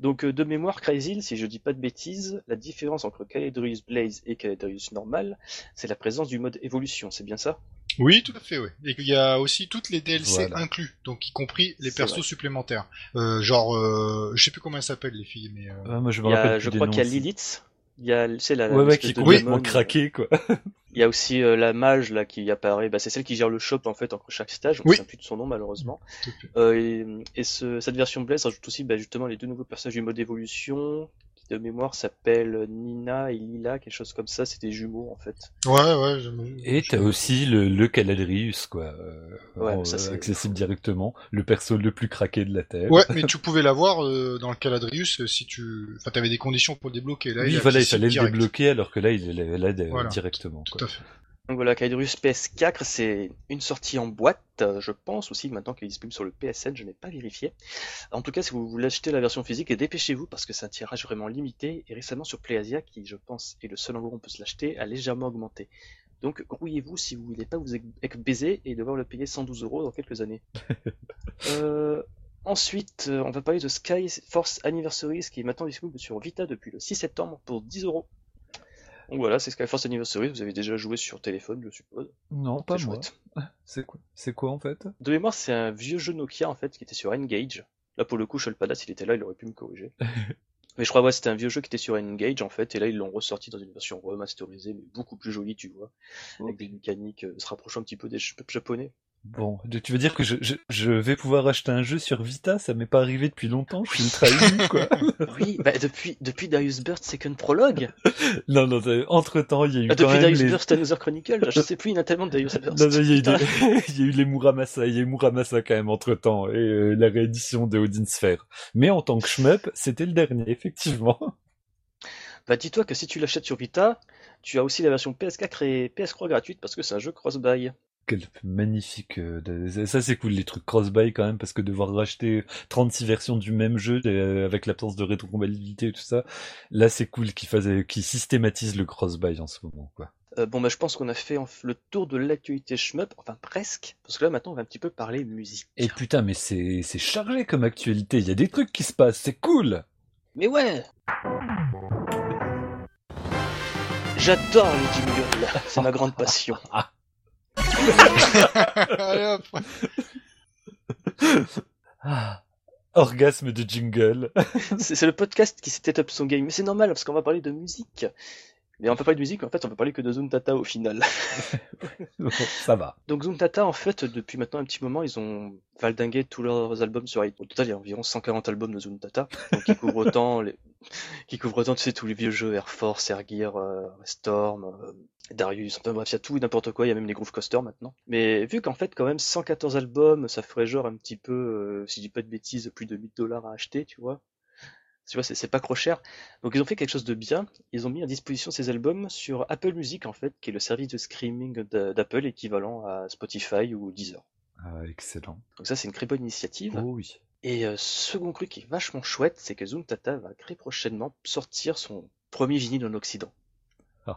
Donc euh, de mémoire, Crazy, si je dis pas de bêtises, la différence entre Caladrius Blaze et Caladrius normal, c'est la présence du mode évolution, c'est bien ça? Oui, tout à fait, oui. Et qu'il y a aussi toutes les DLC Voilà. inclus, donc y compris les persos vrai. supplémentaires. Euh, genre, euh, je sais plus comment elles s'appellent les filles, mais euh, Ah, moi, je me Il y a- rappelle je crois qu'il y a. Lilith, il y a, c'est la, Ouais, qui est de craqué, quoi. Il y a aussi euh, la mage là qui apparaît, bah, c'est celle qui gère le shop en fait entre chaque stage, on Oui. ne sait plus de son nom malheureusement. Euh, et et ce, cette version Blaze rajoute aussi bah, justement les deux nouveaux personnages du mode évolution, de mémoire s'appellent Nina et Lila, quelque chose comme ça, c'est des jumeaux en fait. ouais, ouais. Et t'as aussi le, le Caladrius, quoi, euh, Ouais, en- ça, c'est- accessible directement, le perso le plus craqué de la Terre. Ouais, mais tu pouvais l'avoir euh, dans le Caladrius euh, si tu, enfin, t'avais des conditions pour le débloquer. Là, oui, il voilà, il fallait le débloquer, alors que là, il est là, là, Voilà. directement. Tout Quoi. à fait. Donc voilà, Kaidrus PS4, c'est une sortie en boîte, euh, je pense aussi maintenant qu'il est disponible sur le PSN, je n'ai pas vérifié. En tout cas, si vous voulez acheter la version physique, dépêchez-vous parce que c'est un tirage vraiment limité et récemment sur PlayAsia, qui je pense est le seul endroit où on peut se l'acheter, a légèrement augmenté. Donc grouillez-vous si vous voulez pas vous être baisé et devoir le payer 112 euros dans quelques années. Euh, ensuite, euh, on va parler de Sky Force Anniversaries qui est maintenant disponible sur Vita depuis le 6 septembre pour 10 euros. Donc voilà, c'est Skyforce Anniversary, vous avez déjà joué sur téléphone, je suppose. Non, pas moi. C'est quoi C'est quoi, en fait? De mémoire, c'est un vieux jeu Nokia en fait qui était sur Engage. Là pour le coup, Sholpada, s'il était là, il aurait pu me corriger. mais je crois ouais, c'était un vieux jeu qui était sur Engage en fait, et là ils l'ont ressorti dans une version remasterisée, mais beaucoup plus jolie, tu vois, avec des mécaniques euh, se rapprochant un petit peu des japonais. Bon, tu veux dire que je, je, je vais pouvoir acheter un jeu sur Vita? Ça m'est pas arrivé depuis longtemps, je suis ultra ému, quoi. oui, bah depuis depuis Darius Burst Second Prologue, non, non, entre temps, il y a eu bah, quand depuis même Darius les... Burst Another Chronicle, je sais plus, il y en a tellement de Darius Burst. Non, non, il y a eu, des- Putain. il y a eu les Muramasa, il y a eu Muramasa quand même entre temps, et euh, la réédition de Odin Sphere. Mais en tant que shmup, c'était le dernier, effectivement. Bah dis-toi que si tu l'achètes sur Vita, tu as aussi la version PS4 et PS3 gratuite parce que c'est un jeu cross-buy. Quel magnifique, euh, ça c'est cool les trucs cross-buy quand même, parce que devoir racheter 36 versions du même jeu, euh, avec l'absence de rétrocompatibilité et tout ça, là c'est cool qu'ils fassent, qu'ils systématisent le cross-buy en ce moment, quoi. Euh, bon, bah, je pense qu'on a fait en- le tour de l'actualité shmup, enfin presque, parce que là maintenant on va un petit peu parler musique. Et putain, mais c'est, c'est chargé comme actualité, il y a des trucs qui se passent, c'est cool! Mais ouais J'adore les jingles, c'est ma grande passion. Allez, hop. Ah, orgasme de jingle. C'est le podcast qui s'était up son game, mais c'est normal parce qu'on va parler de musique. Mais on peut parler de musique, en fait on peut parler que de Zuntata au final. Bon, ça va. Donc Zuntata, en fait, depuis maintenant un petit moment, ils ont valdingué tous leurs albums sur iTunes. Au total, il y a environ 140 albums de Zuntata, donc ils couvrent autant les, qui couvre tant, tu sais, tous les vieux jeux Air Force, Air Gear, euh, Storm, euh, Darius, enfin bref, il y a tout et n'importe quoi, il y a même les Groove Coaster maintenant. Mais vu qu'en fait, quand même, 114 albums, ça ferait genre un petit peu, euh, si je dis pas de bêtises, plus de 1000 dollars à acheter, tu vois. Tu vois, c'est pas trop cher. Donc ils ont fait quelque chose de bien. Ils ont mis à disposition ces albums sur Apple Music, en fait, qui est le service de streaming d'a- d'Apple équivalent à Spotify ou Deezer. Ah, excellent. Donc ça, c'est une très bonne initiative. Oh oui. Et euh, second truc qui est vachement chouette, c'est que Zoom Tata va très prochainement sortir son premier vinyle en Occident.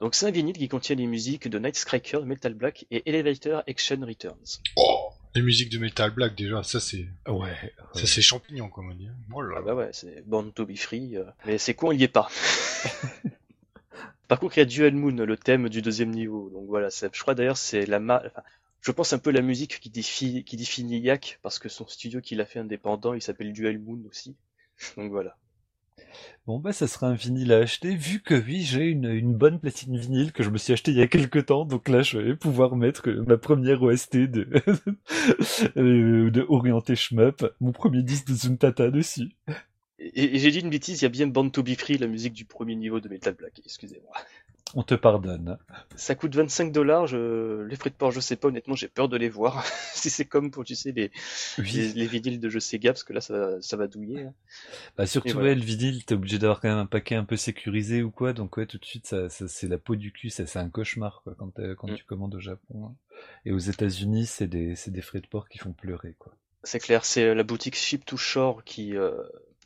Donc c'est un vinyle qui contient les musiques de Night Striker, Metal Black et Elevator Action Returns. Oh, les musiques de Metal Black déjà, ça c'est Ouais. ça c'est champignon comme on dit. Oh là Ah là. bah ouais, c'est Born to be Free, euh, mais c'est con, il y est pas. Par contre, il y a Dual Moon, le thème du deuxième niveau. Donc voilà, je crois d'ailleurs c'est la ma... enfin, je pense un peu la musique qui, défi... qui définit Yak, parce que son studio qu'il a fait indépendant, il s'appelle Dual Moon aussi. Donc voilà. Bon bah ça sera un vinyle à acheter vu que oui j'ai une, une bonne platine vinyle que je me suis acheté il y a quelques temps donc là je vais pouvoir mettre ma première OST de euh, de orienté shmup mon premier disque de Zuntata dessus Et, et j'ai dit une bêtise, il y a bien Born to be Free, la musique du premier niveau de Metal Black, excusez-moi. On te pardonne Ça coûte 25 dollars, je... les frais de port je sais pas, honnêtement j'ai peur de les voir. si c'est comme pour, tu sais, les, oui les vinyles de jeux Sega, parce que là ça, ça va douiller. hein. bah surtout voilà. ouais, le vinyle t'es obligé d'avoir quand même un paquet un peu sécurisé ou quoi donc ouais tout de suite ça, ça c'est la peau du cul ça c'est un cauchemar quoi quand quand Mm. tu commandes au Japon hein. et aux États-Unis c'est des des frais de port qui font pleurer quoi C'est clair, c'est la boutique Ship to Shore qui euh,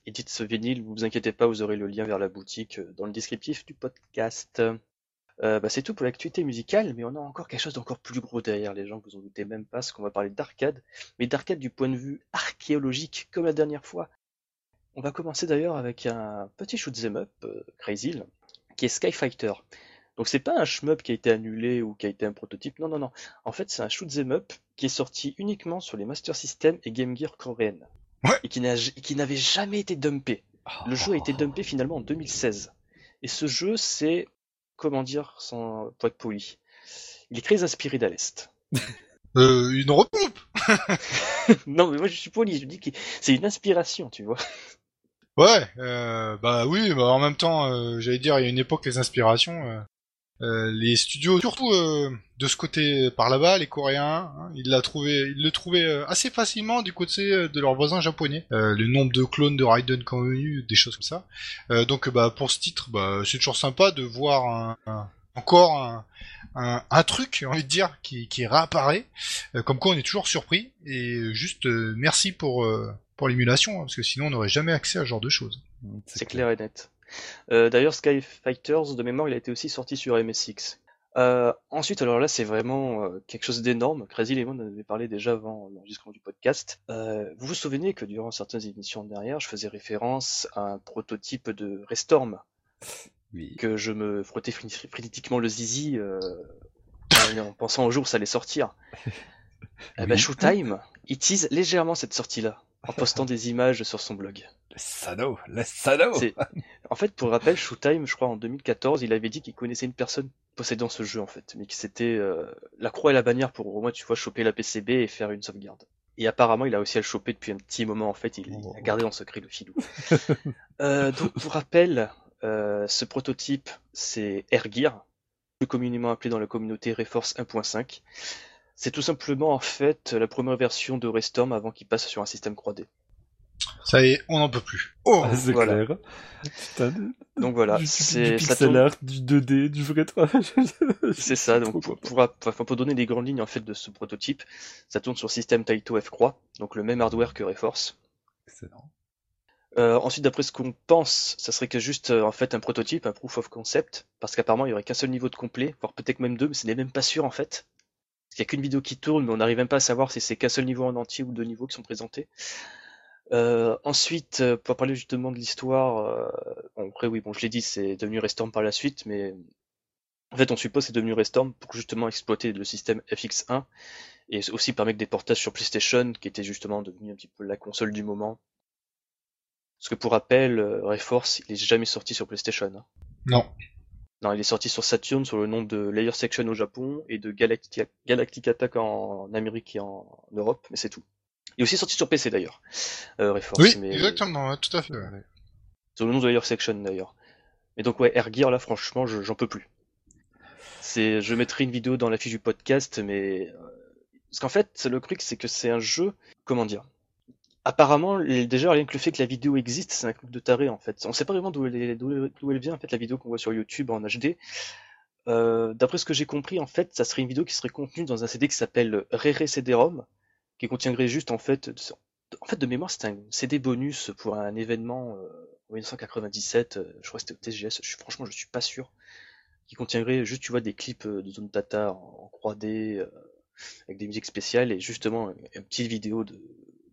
édite ce vinyle. Vous vous inquiétez pas, vous aurez le lien vers la boutique euh, dans le descriptif du podcast. Euh, bah, c'est tout pour l'actualité musicale, mais on a encore quelque chose d'encore plus gros derrière les gens, vous en doutez même pas, parce qu'on va parler d'arcade, mais d'arcade du point de vue archéologique, comme la dernière fois. On va commencer d'ailleurs avec un petit shoot'em up, euh, Crazy qui est Skyfighter. Donc c'est pas un shmup qui a été annulé ou qui a été un prototype, non non non. En fait c'est un shoot'em up qui est sorti uniquement sur les Master System et Game Gear coréennes. Ouais. Et qui n'a- qui n'avait jamais été dumpé. Le jeu a été dumpé finalement en 2016. Et ce jeu, c'est, comment dire, sans pour être poli, il est très inspiré d'Alest. Euh, une repompe. non, mais moi je suis poli, je dis que c'est une inspiration, tu vois. Ouais, euh, bah oui, bah en même temps, euh, j'allais dire, il y a une époque les inspirations. Euh, euh, les studios, surtout euh, de ce côté par là-bas, les Coréens, hein, ils l'a trouvé, ils le trouvaient euh, assez facilement du côté euh, de leurs voisins japonais. Euh, le nombre de clones de Raiden eu, des choses comme ça. Euh, donc bah pour ce titre, bah c'est toujours sympa de voir encore un, truc, j'ai envie dire, qui, réapparaît. Euh, comme quoi on est toujours surpris et juste euh, merci pour euh, pour l'émulation, hein, parce que sinon on n'aurait jamais accès à ce genre de choses. C'est clair et net. Euh, D'ailleurs, Sky Fighters, de mémoire, il a été aussi sorti sur MSX. Euh, ensuite, alors là, c'est vraiment euh, quelque chose d'énorme. Crazy Lemon en avait parlé déjà avant l'enregistrement du podcast. Euh, vous vous souvenez que durant certaines émissions derrière, je faisais référence à un prototype de Restorm Oui. que je me frottais frénétiquement le zizi en pensant au jour où ça allait sortir. Eh ben, Oui. Showtime, il tease légèrement cette sortie-là en postant des images sur son blog. Le salaud, le salaud. En fait, pour rappel, Showtime, je crois en 2014, il avait dit qu'il connaissait une personne possédant ce jeu en fait, mais que c'était euh, la croix et la bannière pour au moins tu vois choper la PCB et faire une sauvegarde. Et apparemment, il a aussi à le choper depuis un petit moment en fait, il, il a gardé en secret le filou. euh, donc pour rappel, euh, ce prototype c'est Air Gear, plus communément appelé dans la communauté Reforce 1.5. C'est tout simplement en fait la première version de Restorm avant qu'il passe sur un système 3D. Ça y est, on n'en peut plus. Oh Ah, c'est voilà. clair. Putain, Donc voilà, c'est du ça pixel tourne- art, du 2D, du vrai travail. C'est ça, donc pour donner les grandes lignes en fait de ce prototype, ça tourne sur système Taito F Croix, donc le même hardware que Reforce. Excellent. Euh, ensuite, d'après ce qu'on pense, ça serait que juste euh, en fait un prototype, un proof of concept, parce qu'apparemment il y aurait qu'un seul niveau de complet, voire peut-être même deux, mais ce n'est même pas sûr en fait. Qu'il n'y a qu'une vidéo qui tourne, mais on n'arrive même pas à savoir si c'est qu'un seul niveau en entier ou deux niveaux qui sont présentés. Euh, ensuite, euh, pour parler justement de l'histoire, euh, bon, après oui, bon, je l'ai dit, c'est devenu Restorm par la suite, mais en fait, on suppose c'est devenu Restorm pour justement exploiter le système FX1 et aussi permettre des portages sur PlayStation, qui était justement devenu un petit peu la console du moment. Parce que pour rappel, euh, Reforce, il est jamais sorti sur PlayStation. hein. Non. Non, il est sorti sur Saturn sur le nom de Layer Section au Japon et de Galactic, Galactic Attack en Amérique et en Europe, mais c'est tout. Il est aussi sorti sur PC d'ailleurs. Euh, Oui, mais... exactement, tout à fait. ouais. Sur le nom de Layer Section d'ailleurs. Et donc ouais, Air Gear là franchement je- j'en peux plus. C'est, je mettrai une vidéo dans la fiche du podcast, mais euh, parce qu'en fait le truc c'est que c'est un jeu, comment dire. Apparemment, déjà rien que le fait que la vidéo existe, c'est un truc de taré en fait. On sait pas vraiment d'où elle, vient en fait la vidéo qu'on voit sur YouTube en HD. Euh, D'après ce que j'ai compris, en fait, ça serait une vidéo qui serait contenue dans un CD qui s'appelle Rere CD-ROM, qui contiendrait juste en fait, en fait de mémoire, c'était un CD bonus pour un événement euh, en 1997. euh, je crois que c'était au TGS. Franchement, je suis pas sûr. Qui contiendrait juste, tu vois, des clips euh, de Zone Tata en, en 3D euh, avec des musiques spéciales et justement une petite vidéo de,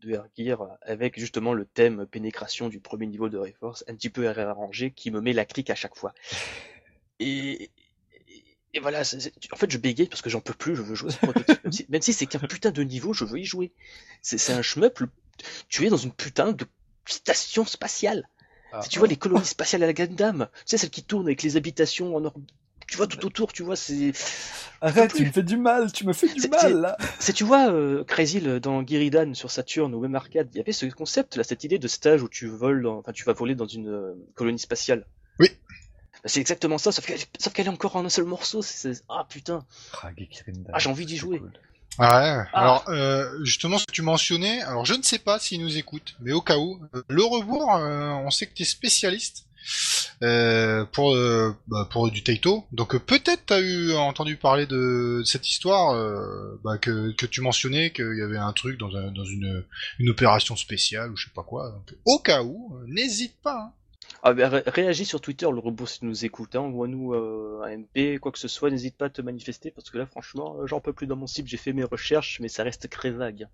de Gear avec justement le thème pénétration du premier niveau de Reforce, un petit peu arrangé, qui me met la clique à chaque fois. Et, et- voilà, en fait, je bégaye parce que j'en peux plus, je veux jouer à ce prototype. Même si, même si c'est qu'un putain de niveau, je veux y jouer. C'est un shmup, le- tu es dans une putain de station spatiale. Ah. Si tu vois les colonies spatiales à la Gundam, tu sais, celles qui tournent avec les habitations en or... Tu vois tout autour, tu vois, c'est. Arrête, plus. tu me fais du mal, tu me fais du mal là. C'est, tu vois, euh, Crazy dans Giridan sur Saturn ou même Arcade, il y avait ce concept, là, cette idée de stage où tu voles, dans- enfin, tu vas voler dans une euh, colonie spatiale. Oui. Bah, c'est exactement ça, sauf qu'elle, est encore en un seul morceau. Ah putain, Ah, Ah, j'ai envie d'y jouer. cool. Ouais. Alors euh, justement, ce que tu mentionnais, alors je ne sais pas s'il nous écoute, mais au cas où, euh, le rebours, euh, on sait que tu es spécialiste euh, pour euh, bah, pour du Taito. Donc euh, peut-être t'as eu entendu parler de cette histoire bah, que que tu mentionnais qu'il y avait un truc dans un, dans une opération spéciale ou je sais pas quoi. Au cas où, n'hésite pas. hein. Ah, bah, ré- réagis sur Twitter, le robot, si tu nous écoutes. Hein, Envoie-nous euh, un MP, quoi que ce soit. N'hésite pas à te manifester parce que là, franchement, j'en peux plus dans mon cible. J'ai fait mes recherches, mais ça reste très vague.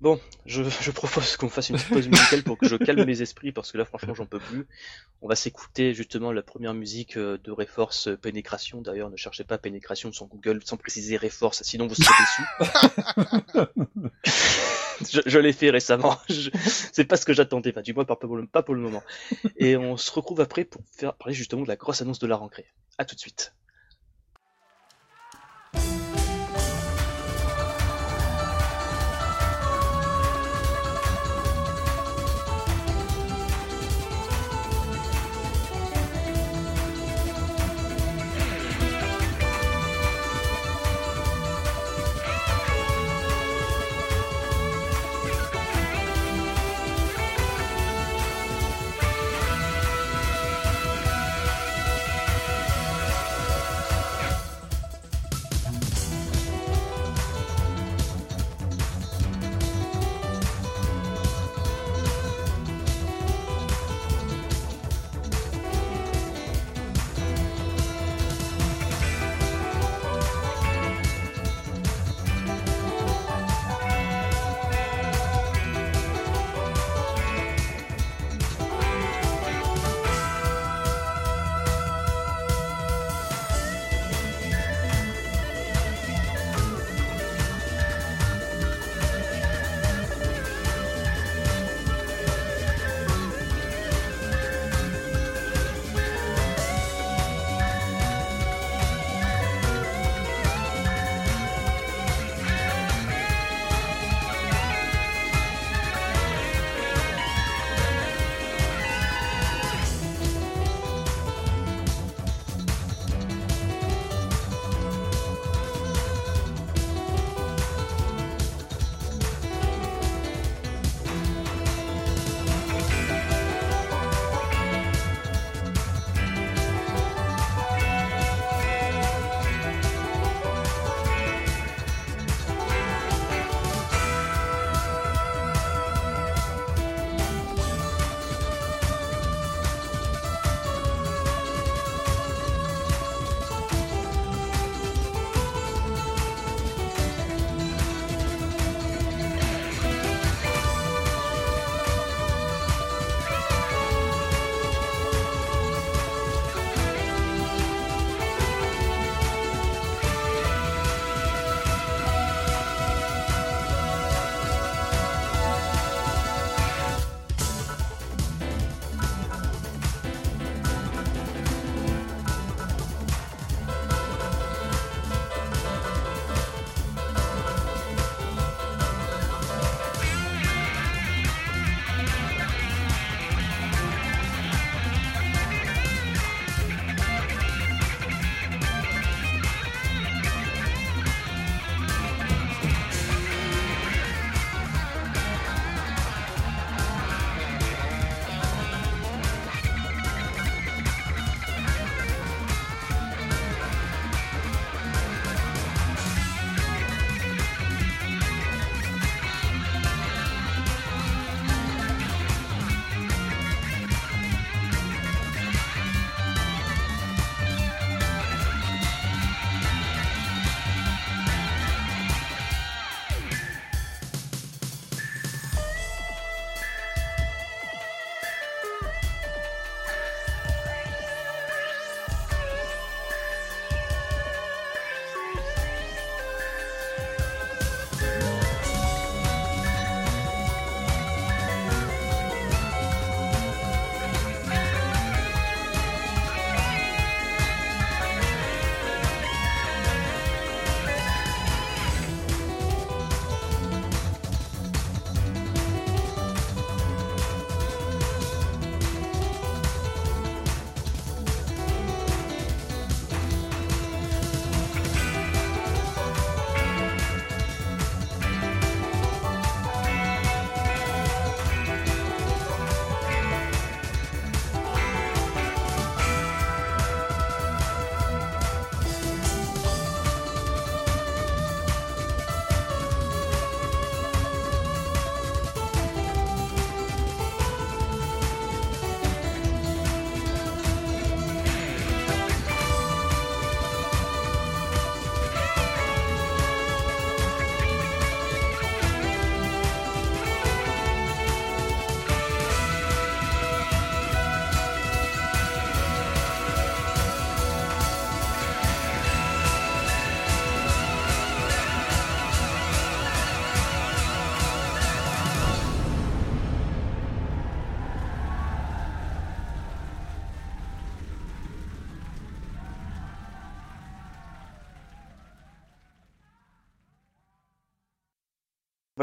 Bon, je, je propose qu'on fasse une petite pause musicale pour que je calme mes esprits parce que là, franchement, j'en peux plus. On va s'écouter justement la première musique euh, de Reforce euh, Pénétration. D'ailleurs, ne cherchez pas Pénétration sur Google sans préciser Reforce, sinon vous serez déçus. je je l'ai fait récemment. C'est pas ce que j'attendais, enfin, du moins pas pour, le, pas pour le moment. Et on se retrouve après pour faire parler justement de la grosse annonce de la rentrée. À tout de suite.「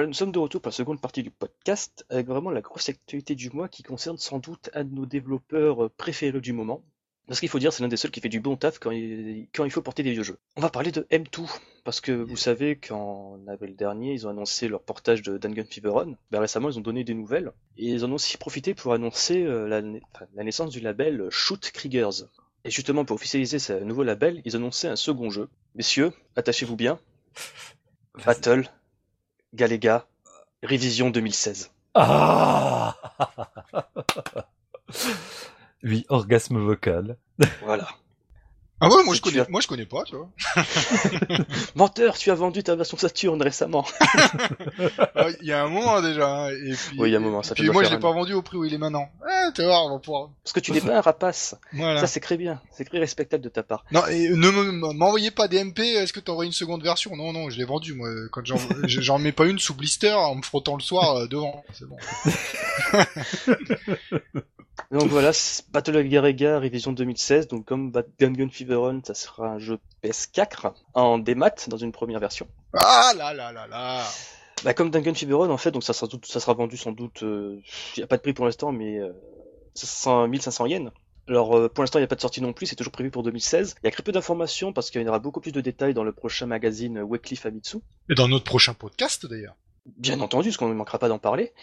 nous sommes de retour pour la seconde partie du podcast, avec vraiment la grosse actualité du mois qui concerne sans doute un de nos développeurs euh, préférés du moment. Parce qu'il faut dire, c'est l'un des seuls qui fait du bon taf quand il, quand il faut porter des vieux jeux. On va parler de M2, parce que vous savez qu'en avril dernier, ils ont annoncé leur portage de Dungeon Fever Run. Ben, récemment, ils ont donné des nouvelles, et ils en ont aussi profité pour annoncer euh, la, la naissance du label Shoot Kriegers. Et justement, pour officialiser ce nouveau label, ils annonçaient un second jeu. Messieurs, attachez-vous bien. Battle Galega, révision 2016. Ah Oui, orgasme vocal. Voilà. Ah ouais, moi je connais, as- moi je connais pas, tu vois. Menteur, tu as vendu ta version Saturn récemment. Ah, Il y a un moment déjà, hein, et puis. Oui, il y a un moment, ça Puis doit moi je l'ai pas vendu au prix où il est maintenant. Ah, tu voir, on va pouvoir. Parce que tu n'es pas un rapace. Voilà. Ça, c'est très bien. C'est très respectable de ta part. Non, et ne me- m'envoyez pas des MP, est-ce que t'envoies une seconde version? Non, non, je l'ai vendu, moi. Quand j'en, j'en mets pas une sous blister en me frottant le soir euh, devant. C'est bon. Donc voilà, Battle Garega, révision 2016. Donc comme Bat- Gun Fever Run, ça sera un jeu PS4 en démat dans une première version. Ah là là là là Bah, comme Dungeon Fever Run, en fait, donc ça sera, doute- ça sera vendu sans doute. Il n'y a pas de prix pour l'instant, mais euh, 500 1500 yens. Alors euh, pour l'instant, il n'y a pas de sortie non plus, c'est toujours prévu pour 2016. Il y a très peu d'informations parce qu'il y aura beaucoup plus de détails dans le prochain magazine Weekly Famitsu. Et dans notre prochain podcast d'ailleurs. Bien entendu, parce qu'on ne manquera pas d'en parler.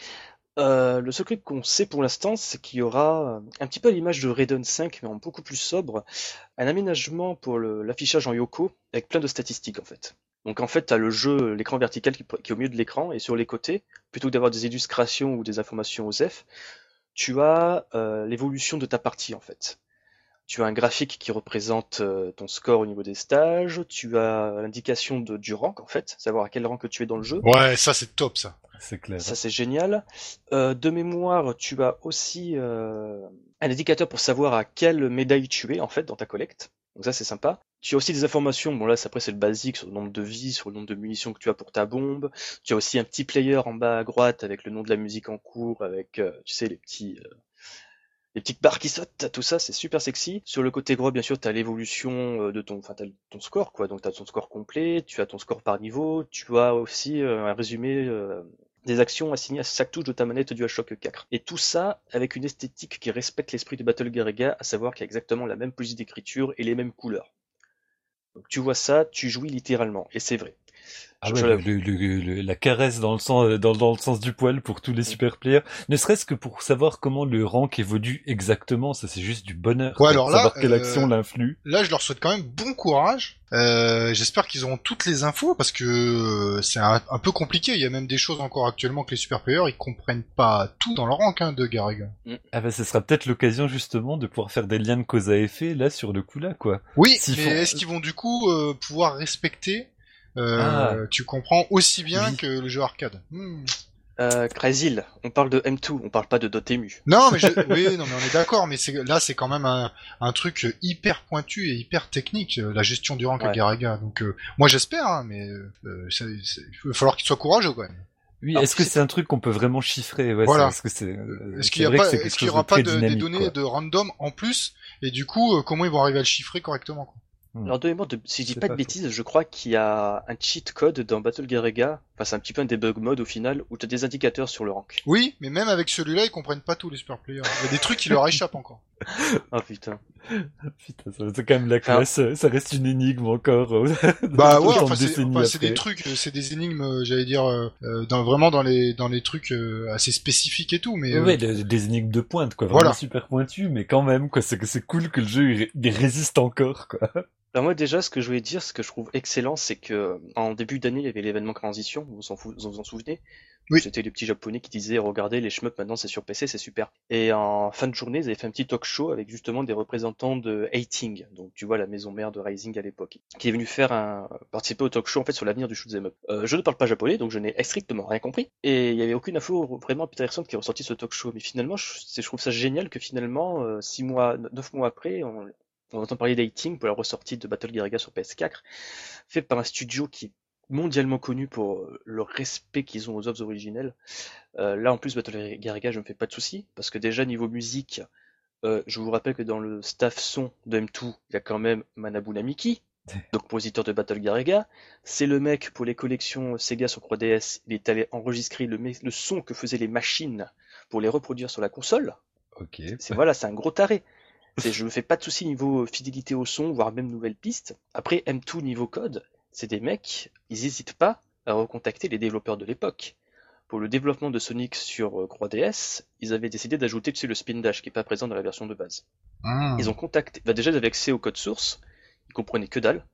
Euh, le truc qu'on sait pour l'instant, c'est qu'il y aura euh, un petit peu à l'image de Raiden 5, mais en beaucoup plus sobre, un aménagement pour l'affichage en Yoko, avec plein de statistiques en fait. Donc en fait, tu as le jeu, l'écran vertical qui, qui est au milieu de l'écran, et sur les côtés, plutôt que d'avoir des illustrations ou des informations aux F, tu as euh, l'évolution de ta partie en fait. Tu as un graphique qui représente euh, ton score au niveau des stages, tu as l'indication de- du rank en fait, savoir à quel rang que tu es dans le jeu. Ouais, ça c'est top ça. C'est clair. Ça c'est génial. Euh, de mémoire, tu as aussi euh, un indicateur pour savoir à quelle médaille tu es en fait dans ta collecte. Donc ça c'est sympa. Tu as aussi des informations, bon là c'est- après c'est le basique sur le nombre de vies, sur le nombre de munitions que tu as pour ta bombe. Tu as aussi un petit player en bas à droite avec le nom de la musique en cours, avec euh, tu sais les petits euh, les petites barres qui sautent, tout ça c'est super sexy. Sur le côté droit bien sûr tu as l'évolution euh, de ton, enfin t'as ton score quoi, donc tu as ton score complet, tu as ton score par niveau, tu as aussi euh, un résumé euh, des actions assignées à chaque touche de ta manette du DualShock 4. Et tout ça avec une esthétique qui respecte l'esprit de Battle Garega, à savoir qu'il y a exactement la même police d'écriture et les mêmes couleurs. Donc tu vois ça, tu jouis littéralement, et c'est vrai. Ah ouais, le- le- le- le- la caresse dans le sens dans, dans le sens du poil pour tous les super players. Ne serait-ce que pour savoir comment le rank évolue exactement, ça c'est juste du bonheur. Ouais, alors là, savoir quelle euh, action l'influe. Là, je leur souhaite quand même bon courage. Euh, J'espère qu'ils auront toutes les infos parce que euh, c'est un, un peu compliqué. Il y a même des choses encore actuellement que les super players ils comprennent pas tout dans leur rank hein, de Garriga. Ah bah ce sera peut-être l'occasion justement de pouvoir faire des liens de cause à effet là sur le coup là quoi. Oui, mais font- est-ce qu'ils vont du coup euh, pouvoir respecter euh, Ah. Tu comprends aussi bien Oui. que le jeu arcade. Hmm. Euh, Crazyl, on parle de M2, on parle pas de Dotemu. Non, mais je... oui, non, mais on est d'accord. Mais c'est là, c'est quand même un, un truc hyper pointu et hyper technique, euh, la gestion du rank à Ouais. Garriga. Donc, euh, moi, j'espère, hein, mais euh, c'est- c'est- il va falloir qu'il soit courageux quand même. Oui, Alors, est-ce que c'est- un truc qu'on peut vraiment chiffrer? Ouais, Voilà. c'est- Est-ce que c'est euh, Est-ce qu'il y a vrai pas, que c'est est-ce quelque qu'il y chose aura de pas de, des données quoi? de random en plus? Et du coup, euh, comment ils vont arriver à le chiffrer correctement quoi? Hmm. Alors de mémoire, de- si je dis pas, pas de bêtises, je crois qu'il y a un cheat code dans Battle Garega, enfin c'est un petit peu un debug mode au final, où tu as des indicateurs sur le rank. Oui, mais même avec celui-là, ils comprennent pas tous les super players. Il y a des trucs qui leur échappent encore. Ah putain. Putain, ça- c'est quand même la classe, ça reste une énigme encore. euh, Bah ouais, enfin, c'est enfin, des trucs, euh, c'est des énigmes, euh, j'allais dire, euh, dans, vraiment dans les dans les trucs euh, assez spécifiques et tout. Mais euh, Ouais, des, des énigmes de pointe, quoi. Vraiment Voilà. super pointu, mais quand même, quoi. C'est que c'est cool que le jeu il résiste encore, quoi. Alors moi déjà, ce que je voulais dire, ce que je trouve excellent, c'est que en début d'année, il y avait l'événement Transition, vous vous en, vous vous en souvenez? Oui. C'était les petits japonais qui disaient, regardez, les shmups maintenant c'est sur PC, c'est super. Et en fin de journée, ils avaient fait un petit talk show avec justement des représentants de Hating, donc tu vois la maison mère de Rising à l'époque, qui est venu faire un participer au talk show en fait sur l'avenir du shoot'em up. Euh, je ne parle pas japonais, donc je n'ai strictement rien compris. Et il y avait aucune info vraiment intéressante qui est ressortie de ce talk show. Mais finalement, je trouve ça génial que finalement, euh, six mois, neuf mois après, on, on entend parler d'Hating pour la ressortie de Battle Garriga sur PS4, fait par un studio qui est mondialement connu pour euh, le respect qu'ils ont aux œuvres originelles. Euh, là, en plus, Battle Garriga, je me fais pas de soucis, parce que déjà, niveau musique, euh, je vous rappelle que dans le staff son de M2, il y a quand même Manabu Namiki, donc compositeur de Battle Garega. C'est le mec pour les collections Sega sur 3DS. Il est allé enregistrer le, le son que faisaient les machines pour les reproduire sur la console. Ok. C'est voilà, c'est un gros taré. Je me fais pas de soucis niveau fidélité au son, voire même nouvelles pistes. Après M2 niveau code, c'est des mecs, ils hésitent pas à recontacter les développeurs de l'époque. Pour le développement de Sonic sur 3DS, ils avaient décidé d'ajouter tu sais, le spin dash qui est pas présent dans la version de base. Hmm. Ils ont contacté, bah déjà ils avaient accès au code source, ils comprenaient que dalle.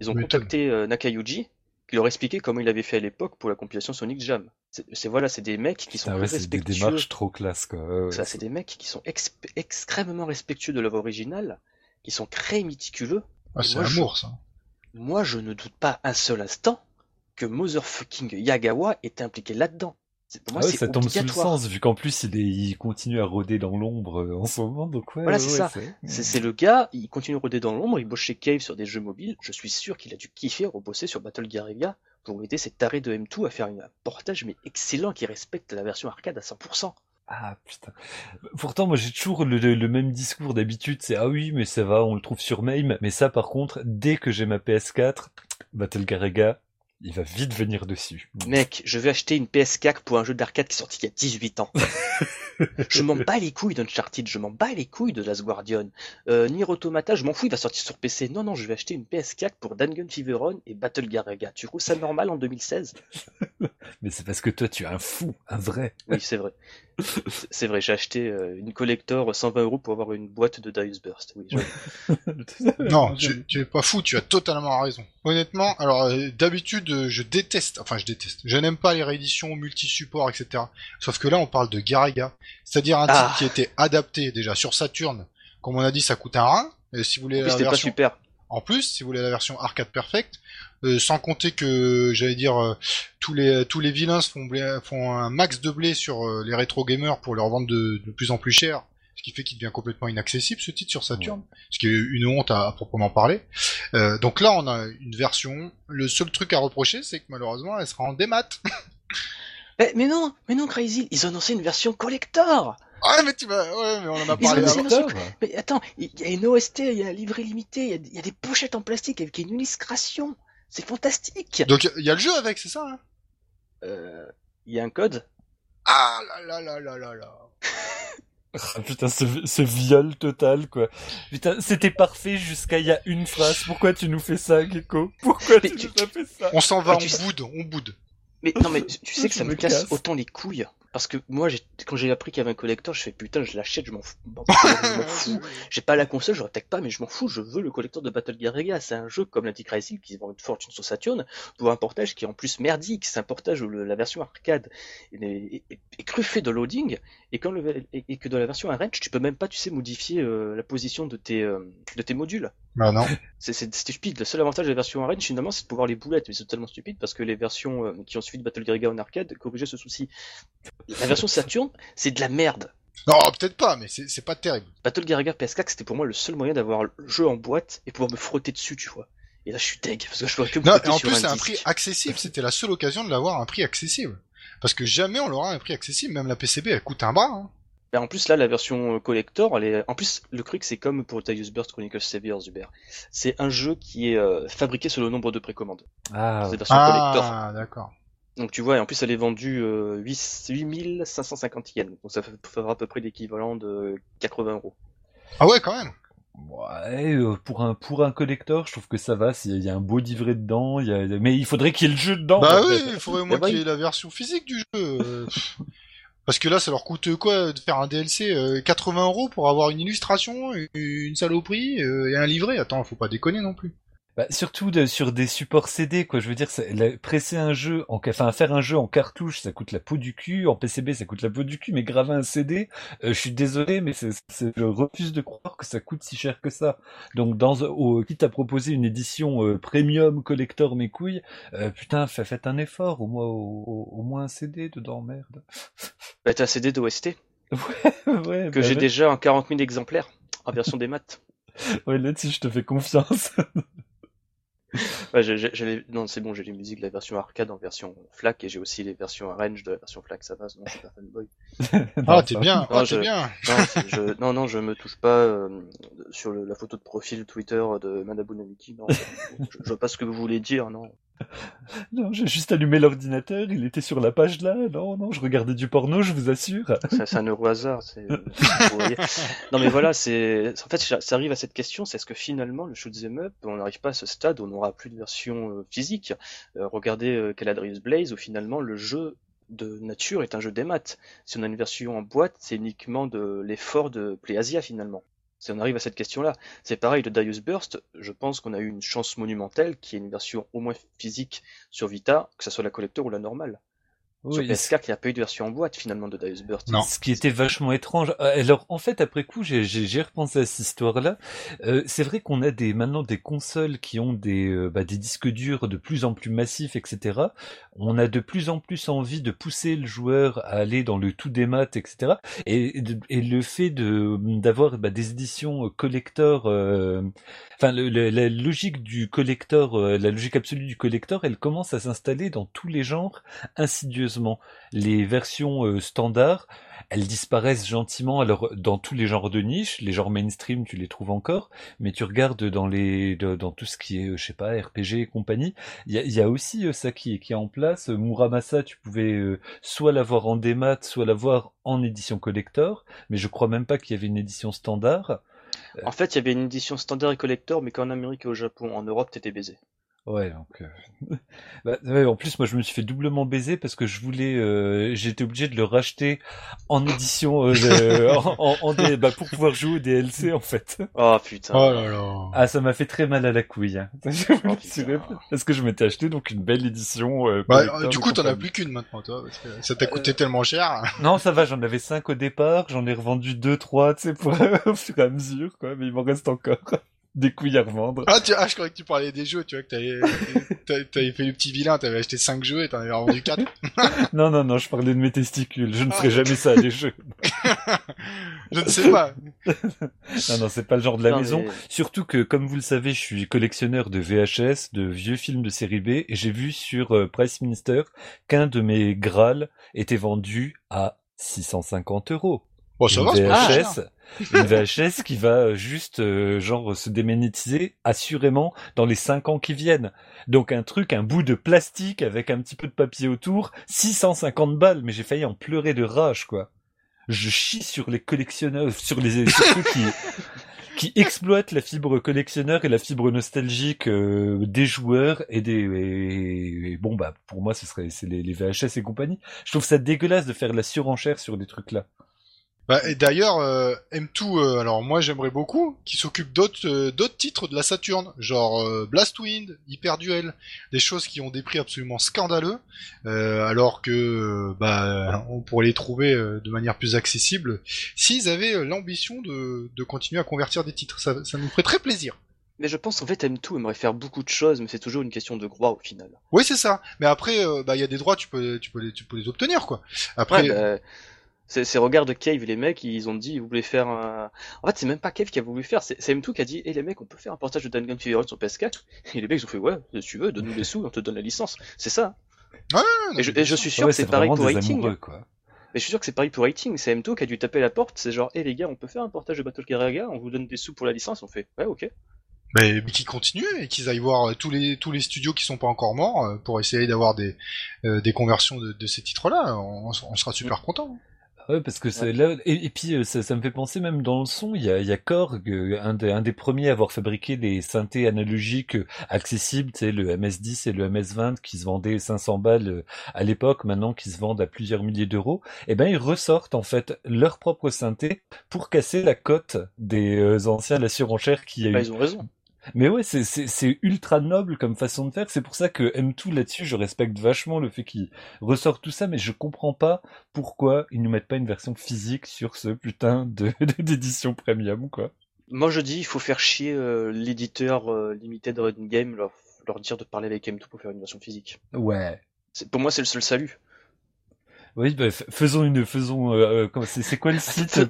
Ils ont contacté euh, Nakayuji, qui leur expliquait comment il avait fait à l'époque pour la compilation Sonic Jam. C'est voilà, c'est des mecs qui sont Ah ouais, c'est des respectueux. démarches trop classe, quoi. Ouais, ouais, Ça, c'est- des mecs qui sont extrêmement respectueux de l'œuvre originale, qui sont très méticuleux. Ah, c'est moi, je- amour, ça. Moi, je ne doute pas un seul instant que Motherfucking Yagawa est impliqué là-dedans. C'est- Pour moi, Ah ouais, ça tombe sous le sens, vu qu'en plus il, est, il continue à rôder dans l'ombre euh, en ce moment, donc ouais. Voilà, c'est ouais, ça. c'est- le gars, il continue à rôder dans l'ombre, il bosse chez Cave sur des jeux mobiles. Je suis sûr qu'il a dû kiffer rebosser sur Battle Garega pour aider ces tarés de M2 à faire un portage mais excellent qui respecte la version arcade à 100%. Ah putain. Pourtant, moi j'ai toujours le, le- le même discours d'habitude, c'est ah oui, mais ça va, on le trouve sur MAME. Mais ça, par contre, dès que j'ai ma PS4, Battle Garega, il va vite venir dessus. Mec, je vais acheter une PS4 pour un jeu d'arcade qui est sorti il y a 18 ans. je m'en bats les couilles d'Uncharted, je m'en bats les couilles de Last Guardian. Euh, Nier Automata, je m'en fous, il va sortir sur PC. Non, non, je vais acheter une PS4 pour Dangun Feveron et Battle Garega. Tu trouves ça normal en 2016 Mais c'est parce que toi, tu es un fou, un vrai. Oui, c'est vrai. C'est- vrai, j'ai acheté euh, une collector 120 euros pour avoir une boîte de Dice Burst. Oui. Non, tu, tu es pas fou, tu as totalement raison. Honnêtement, alors euh, d'habitude, euh, je déteste, enfin je déteste, je n'aime pas les rééditions multi-supports, etc. Sauf que là, on parle de Garaga, c'est-à-dire un Ah. titre qui était adapté déjà sur Saturn. Comme on a dit, ça coûte un rein. Et si vous voulez En plus, la c'était pas version, super. en plus, si vous voulez la version arcade perfect, euh, sans compter que j'allais dire euh, tous les tous les vilains se font blé- font un max de blé sur euh, les rétro gamers pour leur vendre de, de plus en plus cher, ce qui fait qu'il devient complètement inaccessible ce titre sur Saturn, ce qui est une honte à, à proprement parler. Donc là, on a une version. Le seul truc à reprocher, c'est que malheureusement, elle sera en démat. Mais, mais non, mais non, Crazy, ils ont annoncé une version collector. Ah mais tu vas, ouais, mais on en a Ils parlé ont avant. Mais attends, il y a une OST, il y a un livret limité, il y a, il y a des pochettes en plastique avec une illustration. C'est fantastique. Donc il y a le jeu avec, c'est ça hein? Euh, Il y a un code? Ah là là là là là là. Ah, putain, ce, ce viol total, quoi. Putain, c'était parfait jusqu'à il y a une phrase. Pourquoi tu nous fais ça, Gecko? Pourquoi Mais tu tu- nous as fait ça? On s'en va, Ah, on tu boude, on boude. Mais non, mais tu sais que ça me casse. autant les couilles. Parce que moi, quand j'ai appris qu'il y avait un collector, je fais putain, je l'achète, je m'en fous. Fous. J'ai pas la console, je retech pas, mais je m'en fous, je veux le collector de Battle Garega. C'est un jeu comme l'Antichrist qui vend une fortune sur Saturn pour un portage qui est en plus merdique. C'est un portage où le- la version arcade est, est, est- est truffée de loading et, quand le, et, et que dans la version arrange, tu peux même pas, tu sais, modifier euh, la position de tes, euh, de tes modules. Bah non. C'est stupide. Le seul avantage de la version arrange, finalement, c'est de pouvoir les boulettes, mais c'est totalement stupide parce que les versions euh, qui ont suivi de Battle Garega en arcade corrigeaient ce souci. La version Saturn, c'est de la merde. Non, peut-être pas, mais c'est pas terrible. Battle Garega PS4, c'était pour moi le seul moyen d'avoir le jeu en boîte et pouvoir me frotter dessus, tu vois. Et là, je suis deg, parce que je pourrais que me Non, et en sur plus, un c'est un prix accessible. C'était la seule occasion de l'avoir à un prix accessible. Parce que jamais on l'aura à un prix accessible. Même la PCB, elle coûte un bras. Hein. Ben, en plus, là, la version euh, collector, elle est... en plus, le truc, c'est comme pour Titus Burst Chronicles Saviors, Hubert. C'est un jeu qui est euh, fabriqué sur le nombre de précommandes. Ah, C'est la version collector. Ah, d'accord. Donc tu vois, et en plus elle est vendue euh, 8 8550 yens, donc ça fera à peu près l'équivalent de 80 euros. Ah ouais, quand même. Ouais, euh, pour un pour un collector, je trouve que ça va. S'il y a un beau livret dedans, il y a... mais il faudrait qu'il y ait le jeu dedans. bah oui, fait. il faudrait au moins bah qu'il y ait la version physique du jeu. euh. Parce que là, ça leur coûte quoi de faire un DLC euh, 80 euros pour avoir une illustration, une saloperie euh, et un livret? Attends, faut pas déconner non plus. Bah, surtout de- sur des supports CD, quoi. Je veux dire, la- presser un jeu, en, enfin faire un jeu en cartouche, ça coûte la peau du cul. En PCB, ça coûte la peau du cul. Mais graver un CD, euh, je suis désolé, mais je refuse de croire que ça coûte si cher que ça. Donc, dans, au, quitte à proposer une édition euh, premium collector mes couilles, euh, putain, fa- faites un effort, au moins, au, au- au moins un CD dedans, merde. Bah t'as un CD d'OST ouais, que bah j'ai ouais. déjà en 40 000 exemplaires en version des maths. Ouais, là-dessus, je te fais confiance. Ouais, les- Non, c'est bon, j'ai les musiques de la version arcade en version FLAC et j'ai aussi les versions arrange de la version FLAC, ça va, non, je suis pas fanboy. Ah, Non, t'es bien, Non, ah, je- t'es bien. Non, je... non, non, je me touche pas euh, sur le- la photo de profil Twitter de Manabu Namiki, non. je, je vois pas ce que vous voulez dire, non. Non, j'ai juste allumé l'ordinateur, il était sur la page là. Non, non, je regardais du porno, je vous assure. C'est un euro hasard. Non, mais voilà, c'est. En fait, ça arrive à cette question, c'est est-ce que finalement, le shoot'em up, on n'arrive pas à ce stade où on n'aura plus de version euh, physique? Euh, regardez euh, Caladrius Blaze, où finalement, le jeu de nature est un jeu des maths. Si on a une version en boîte, c'est uniquement de l'effort de PlayAsia finalement. Si on arrive à cette question-là, c'est pareil de Darius Burst, je pense qu'on a eu une chance monumentale qui est une version au moins physique sur Vita, que ce soit la collector ou la normale. Sur Oui, PS4, il n'y a pas eu de version en boîte finalement de Darius Burst. Non. Ce qui était vachement étrange. Euh, Alors, en fait, après coup, j'ai- j'ai j'ai repensé à cette histoire-là. Euh, c'est vrai qu'on a des maintenant des consoles qui ont des euh, bah, des disques durs de plus en plus massifs, etc. On a de plus en plus envie de pousser le joueur à aller dans le tout des maths, etc. Et, et le fait de d'avoir bah, des éditions collector, euh, enfin le- le- la logique du collector, euh, la logique absolue du collector, elle commence à s'installer dans tous les genres insidieusement. Les versions euh, standards, elles disparaissent gentiment. Alors dans tous les genres de niche, les genres mainstream, tu les trouves encore, mais tu regardes dans les dans tout ce qui est, euh, je sais pas, RPG et compagnie, il y a, aussi euh, ça qui est qui est en place. Euh, Muramasa, tu pouvais soit l'avoir en démat, soit l'avoir en édition collector, mais je crois même pas qu'il y avait une édition standard. En fait, il y avait une édition standard et collector, mais qu'en Amérique et au Japon. En Europe, t'étais baisé. Ouais, donc. euh, bah, ouais, en plus, moi, je me suis fait doublement baiser parce que je voulais, euh, j'étais obligé de le racheter en édition, euh, de- en, en- bah, pour pouvoir jouer au DLC en fait. Oh putain. Oh là là. Ah, ça m'a fait très mal à la couille. Hein. Je vous Oh, parce que je m'étais acheté donc une belle édition. euh, Bah, collector du de coup, t'en as compagnie. plus qu'une maintenant, toi, parce que ça t'a coûté tellement cher. Non, ça va, j'en avais cinq au départ, j'en ai revendu deux, trois, tu sais, pour au fur et à mesure, quoi. Mais il m'en reste encore des couilles à revendre. Ah, tu, ah, je croyais que tu parlais des jeux, tu vois, que t'avais, t'avais t'avais fait le petit vilain, t'avais acheté 5 jeux et t'en avais vendu 4. Non, non, non, je parlais de mes testicules. Je ne Ah. ferai jamais ça à des jeux. Je ne sais pas. Non, non, c'est pas le genre de la Non, maison. mais- Surtout que, comme vous le savez, je suis collectionneur de VHS, de vieux films de série B, et j'ai vu sur euh, Price Minister qu'un de mes Graal était vendu à 650 euros. Bon, ça une va. VHS, une VHS qui va euh, juste euh, genre se démonétiser assurément dans les 5 ans qui viennent. Donc un truc, un bout de plastique avec un petit peu de papier autour, 650 balles, mais j'ai failli en pleurer de rage quoi. Je chie sur les collectionneurs, sur les sur ceux qui qui exploitent la fibre collectionneur et la fibre nostalgique euh, des joueurs et des et- et bon bah pour moi ce serait c'est les, les VHS et compagnie. Je trouve ça dégueulasse de faire de la surenchère sur des trucs là. Bah, et d'ailleurs, euh, M2, euh, alors moi j'aimerais beaucoup qu'il s'occupe d'autres euh, d'autres titres de la Saturn, genre Blastwind, Hyper Duel, des choses qui ont des prix absolument scandaleux, alors que bah on pourrait les trouver de manière plus accessible s'ils avaient l'ambition de, de continuer à convertir des titres. Ça, ça nous ferait très plaisir. Mais je pense en fait M2 aimerait faire beaucoup de choses, mais c'est toujours une question de droit au final. Oui, c'est ça. Mais après, bah il y a des droits, tu peux tu peux les tu peux les obtenir quoi. Après, Ouais, bah, c'est c'est regarde Cave, les mecs, ils ont dit, vous voulez faire un... En fait, c'est même pas Cave qui a voulu faire, c'est c'est M2 qui a dit, hé les mecs, on peut faire un portage de Dungeon Fever sur PS4 Et les mecs, ils ont fait, ouais, si tu veux, donne-nous les sous, on te donne la licence. C'est ça. et, je, et je suis sûr Ouais, que c'est pareil pour des Rating. amoureux, quoi. Mais je suis sûr que c'est pareil pour Rating. C'est M2 qui a dû taper à la porte, c'est genre, hé les gars, on peut faire un portage de Battle Garaga, on vous donne des sous pour la licence, on fait, ouais, ok. Mais, mais qu'ils continuent et qu'ils aillent voir euh, tous les tous les studios qui sont pas encore morts euh, pour essayer d'avoir des euh, des conversions de, de ces titres-là. On, on sera super content. Ouais, parce que c'est là, et, et puis euh, ça, ça me fait penser même dans le son, il y a, il y a Korg, euh, un des, un des premiers à avoir fabriqué des synthés analogiques euh, accessibles, tu sais, le MS-10 et le MS-20 qui se vendaient 500 balles à l'époque, maintenant qui se vendent à plusieurs milliers d'euros. Et ben ils ressortent en fait leur propre synthé pour casser la cote des anciens la surenchère qui a Bah, eu. ils ont raison. Mais ouais, c'est, c'est, c'est ultra noble comme façon de faire. C'est pour ça que M2 là-dessus, je respecte vachement le fait qu'il ressort tout ça, mais je comprends pas pourquoi ils nous mettent pas une version physique sur ce putain de, d'édition premium, quoi. Moi, je dis, il faut faire chier euh, l'éditeur euh, Limited Run Game, leur, leur dire de parler avec M2 pour faire une version physique. Ouais. C'est- Pour moi, c'est le seul salut. Oui, bah, f- faisons une, faisons, euh, euh, c'est, c'est quoi le site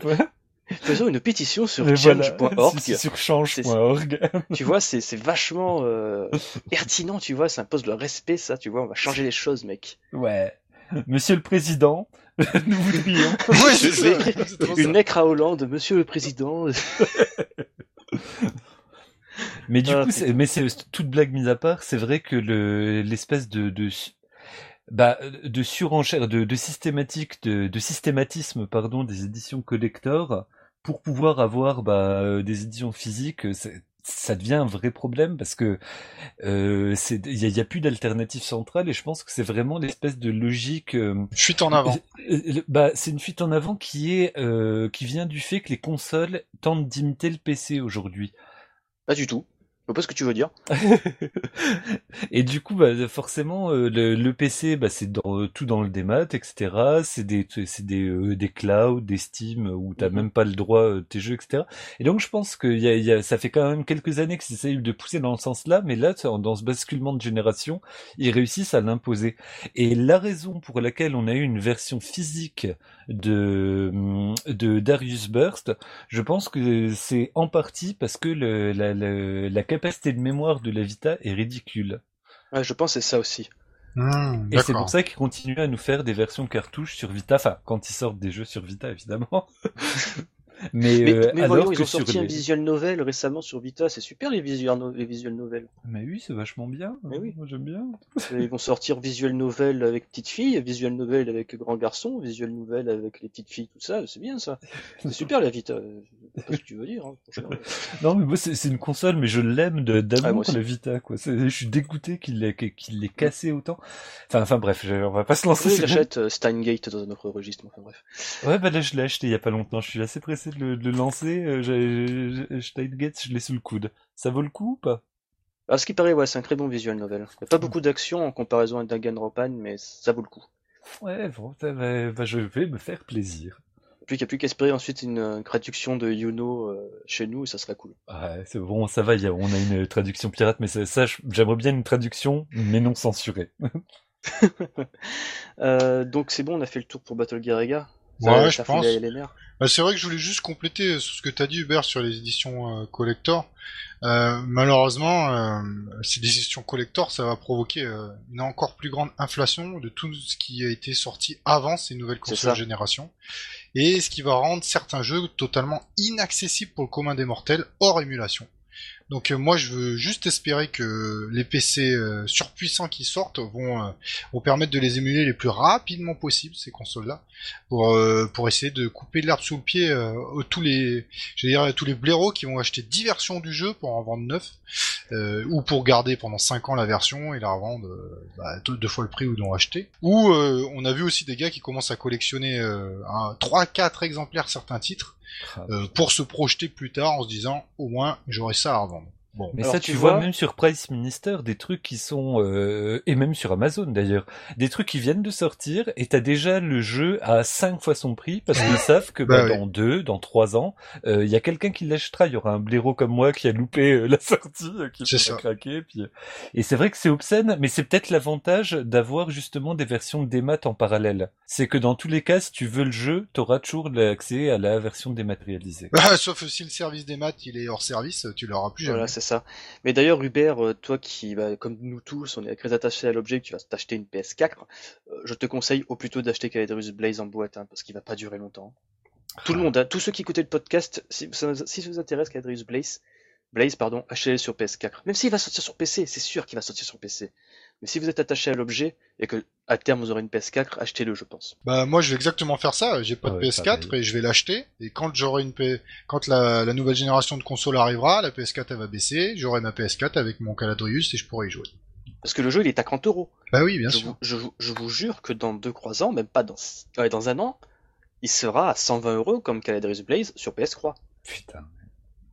Faisons une pétition sur voilà, change.org. sur change.org. tu vois, c'est c'est vachement euh, pertinent, tu vois, ça impose le respect, ça, tu vois, on va changer les choses, mec. Ouais. Monsieur le Président, nous. Ouais, c'est Je trop Une à Hollande, Monsieur le Président. Mais du Ah, coup, mais c'est toute blague mise à part, c'est vrai que le l'espèce de de su- bah de surenchère, de, de systématique, de, de systématisme pardon des éditions collector pour pouvoir avoir bah euh, des éditions physiques, c'est- ça devient un vrai problème parce que euh, il y a, plus d'alternative centrale et je pense que c'est vraiment l'espèce de logique euh, Fuite en avant. euh, euh, Bah, c'est une fuite en avant qui est euh, qui vient du fait que les consoles tentent d'imiter le PC aujourd'hui. Pas du tout. Je vois pas ce que tu veux dire. Et du coup, bah, forcément, euh, le, le PC, bah, c'est dans, euh, tout dans le démat, etc. C'est des, c'est des, euh, des clouds, des Steam, où t'as Mhm. même pas le droit de tes jeux, etc. Et donc, je pense que y a, y a, ça fait quand même quelques années qu'ils essayent de pousser dans le sens-là, mais là, dans dans ce basculement de génération, ils réussissent à l'imposer. Et la raison pour laquelle on a eu une version physique de, de Darius Burst, je pense que c'est en partie parce que le, la, la, la capacité de mémoire de la Vita est ridicule. Ouais, je pense que c'est ça aussi. Hmm, Et c'est pour ça qu'ils continuent à nous faire des versions cartouches sur Vita, enfin quand ils sortent des jeux sur Vita évidemment. mais Mais, euh, mais alors voyons, ils ont sorti un visual novel récemment sur Vita, c'est super les visual, no- les visual novels. Mais oui, c'est vachement bien. Mais oui. Moi j'aime bien. Et Ils vont sortir visual novel avec petite fille, visual novel avec grand garçon, visual novel avec les petites filles, tout ça, c'est bien ça. C'est super la Vita. Pas ce que tu veux dire, hein. Non mais moi c'est une console mais je l'aime Ah, d'amour aussi. la Vita quoi. Je suis dégoûté qu'il l'ait qu'il l'ait cassé autant. Enfin enfin bref, je- on va pas se lancer. Oui, j'achète euh, Steingate dans un autre registre, enfin bref. Ouais bah là je l'ai acheté il y a pas longtemps. Je suis assez pressé de le, de le lancer. Euh, Steingate je l'ai sous le coude. Ça vaut le coup ou pas? À ce qui paraît, ouais, c'est un très bon visual novel. Il y a pas beaucoup d'action en comparaison à Danganronpa, mais ça vaut le coup. Ouais bon, bah, je vais me faire plaisir. Puis il n'y a plus qu'à espérer ensuite une, traduction de Yuno euh, chez nous, et ça serait cool. Ouais, c'est bon, ça va, il y a, on a une traduction pirate, mais ça, j'aimerais bien une traduction, mais non censurée. Euh, donc c'est bon, on a fait le tour pour Battle Gear Ouais, je pense. Bah, c'est vrai que je voulais juste compléter euh, sur ce que t'as dit Hubert sur les éditions euh, collector. Euh, malheureusement, euh, ces éditions collector, ça va provoquer euh, une encore plus grande inflation de tout ce qui a été sorti avant ces nouvelles consoles génération, et ce qui va rendre certains jeux totalement inaccessibles pour le commun des mortels hors émulation. Donc euh, moi je veux juste espérer que les PC euh, surpuissants qui sortent vont, euh, vont permettre de les émuler les plus rapidement possible ces consoles-là pour euh, pour essayer de couper l'herbe sous le pied euh, tous les je dire tous les blaireaux qui vont acheter 10 versions du jeu pour en vendre 9 euh, ou pour garder pendant 5 ans la version et la revendre bah, deux, fois le prix où ils l'ont acheté. Ou on a vu aussi des gars qui commencent à collectionner euh, 3 4 exemplaires certains titres euh, pour se projeter plus tard en se disant au moins j'aurai ça à revendre bon Mais Alors, ça, tu tu vois, vois- même sur Price Minister, des trucs qui sont, euh, et même sur Amazon d'ailleurs, des trucs qui viennent de sortir, et t'as déjà le jeu à 5 fois son prix, parce qu'ils savent que bah, Bah oui. dans 2, dans 3 ans, euh, il y a quelqu'un qui l'achètera, il y aura un blaireau comme moi qui a loupé euh, la sortie, euh, qui va craquer, puis... euh, Et c'est vrai que c'est obscène, mais c'est peut-être l'avantage d'avoir justement des versions démat en parallèle. C'est que dans tous les cas, si tu veux le jeu, t'auras toujours l'accès à la version dématérialisée. Bah, sauf si le service des maths il est hors service tu l'auras plus jamais Voilà, c'est ça. Mais d'ailleurs, Hubert, euh, toi qui, bah, comme nous tous, on est très attaché à l'objet, tu vas t'acheter une PS4, euh, je te conseille au plutôt d'acheter Caledrus Blaze en boîte, hein, parce qu'il va pas durer longtemps. Tout le monde, hein, tous ceux qui écoutaient le podcast, si ça, si ça vous intéresse Caledrus Blaze, Blaze, pardon, achetez-le sur PS4. Même s'il va sortir sur PC, c'est sûr qu'il va sortir sur PC. Mais si vous êtes attaché à l'objet et que à terme vous aurez une PS4, achetez-le, je pense. Bah moi je vais exactement faire ça. J'ai pas Ah de ouais, PS4 pareil. et je vais l'acheter. Et quand j'aurai une P... quand la, la nouvelle génération de consoles arrivera, la PS4 elle va baisser. J'aurai ma PS4 avec mon Caladrius et je pourrai y jouer. Parce que le jeu il est à 30 euros. Bah oui, bien Je sûr. vous, je, vous- je vous jure que dans 2-3 ans, même pas dans, ouais, dans un an, il sera à 120 euros comme Caledrus Blaze sur PS3. Putain.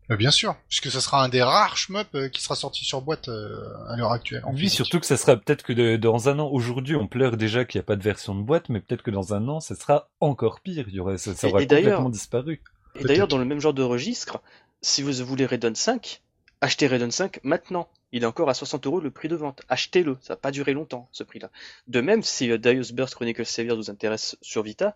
Bah, bien sûr, puisque ça sera un des rares shmup euh, qui sera sorti sur boîte euh, à l'heure actuelle. en Oui, physique. surtout que ça sera peut-être que de- dans un an, aujourd'hui on pleure déjà qu'il n'y a pas de version de boîte, mais peut-être que dans un an, ça sera encore pire. Il y aurait, ça, ça aura et complètement disparu. Et d'ailleurs, dans le même genre de registre, si vous voulez Raiden 5, achetez Raiden 5 maintenant. Il est encore à 60 euros le prix de vente. Achetez-le, ça va pas durer longtemps ce prix-là. De même, si euh, Darius Burst Chronicle Savior vous intéresse sur Vita,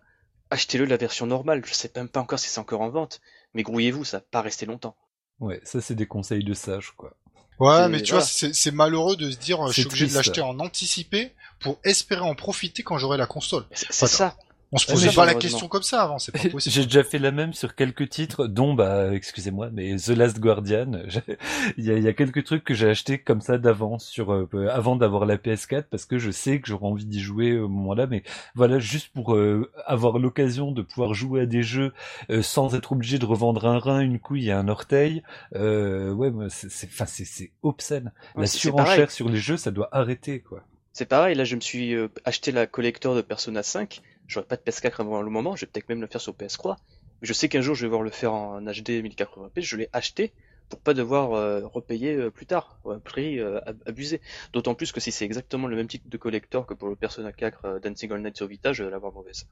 achetez-le la version normale. Je sais même pas encore si c'est encore en vente, mais grouillez-vous, ça va pas rester longtemps. Ouais, ça c'est des conseils de sage, quoi. Ouais, mais tu voilà. vois, c'est c'est malheureux de se dire, je suis obligé de l'acheter en anticipé pour espérer en profiter quand j'aurai la console. C'est ça. On se posait pas la question comme ça avant, c'est pas possible. J'ai déjà fait la même sur quelques titres, dont, bah, excusez-moi, mais The Last Guardian. Il y a, il y a quelques trucs que j'ai achetés comme ça d'avance, sur euh, avant d'avoir la PS4, parce que je sais que j'aurai envie d'y jouer au moment-là. Mais voilà, juste pour euh, avoir l'occasion de pouvoir jouer à des jeux euh, sans être obligé de revendre un rein, une couille et un orteil. Euh, ouais, c'est, c'est, enfin, c'est, c'est obscène. Ouais, la surenchère sur les jeux, ça doit arrêter, quoi. C'est pareil, là je me suis euh, acheté la collector de Persona 5. J'aurais pas de PS4 avant le moment, je vais peut-être même le faire sur PS3. Mais je sais qu'un jour je vais devoir le faire en HD 1080p, je l'ai acheté pour pas devoir euh, repayer euh, plus tard, à un prix euh, ab- abusé. D'autant plus que si c'est exactement le même type de collector que pour le Persona 4 euh, Dancing All Night sur Vita, je vais l'avoir mauvaise.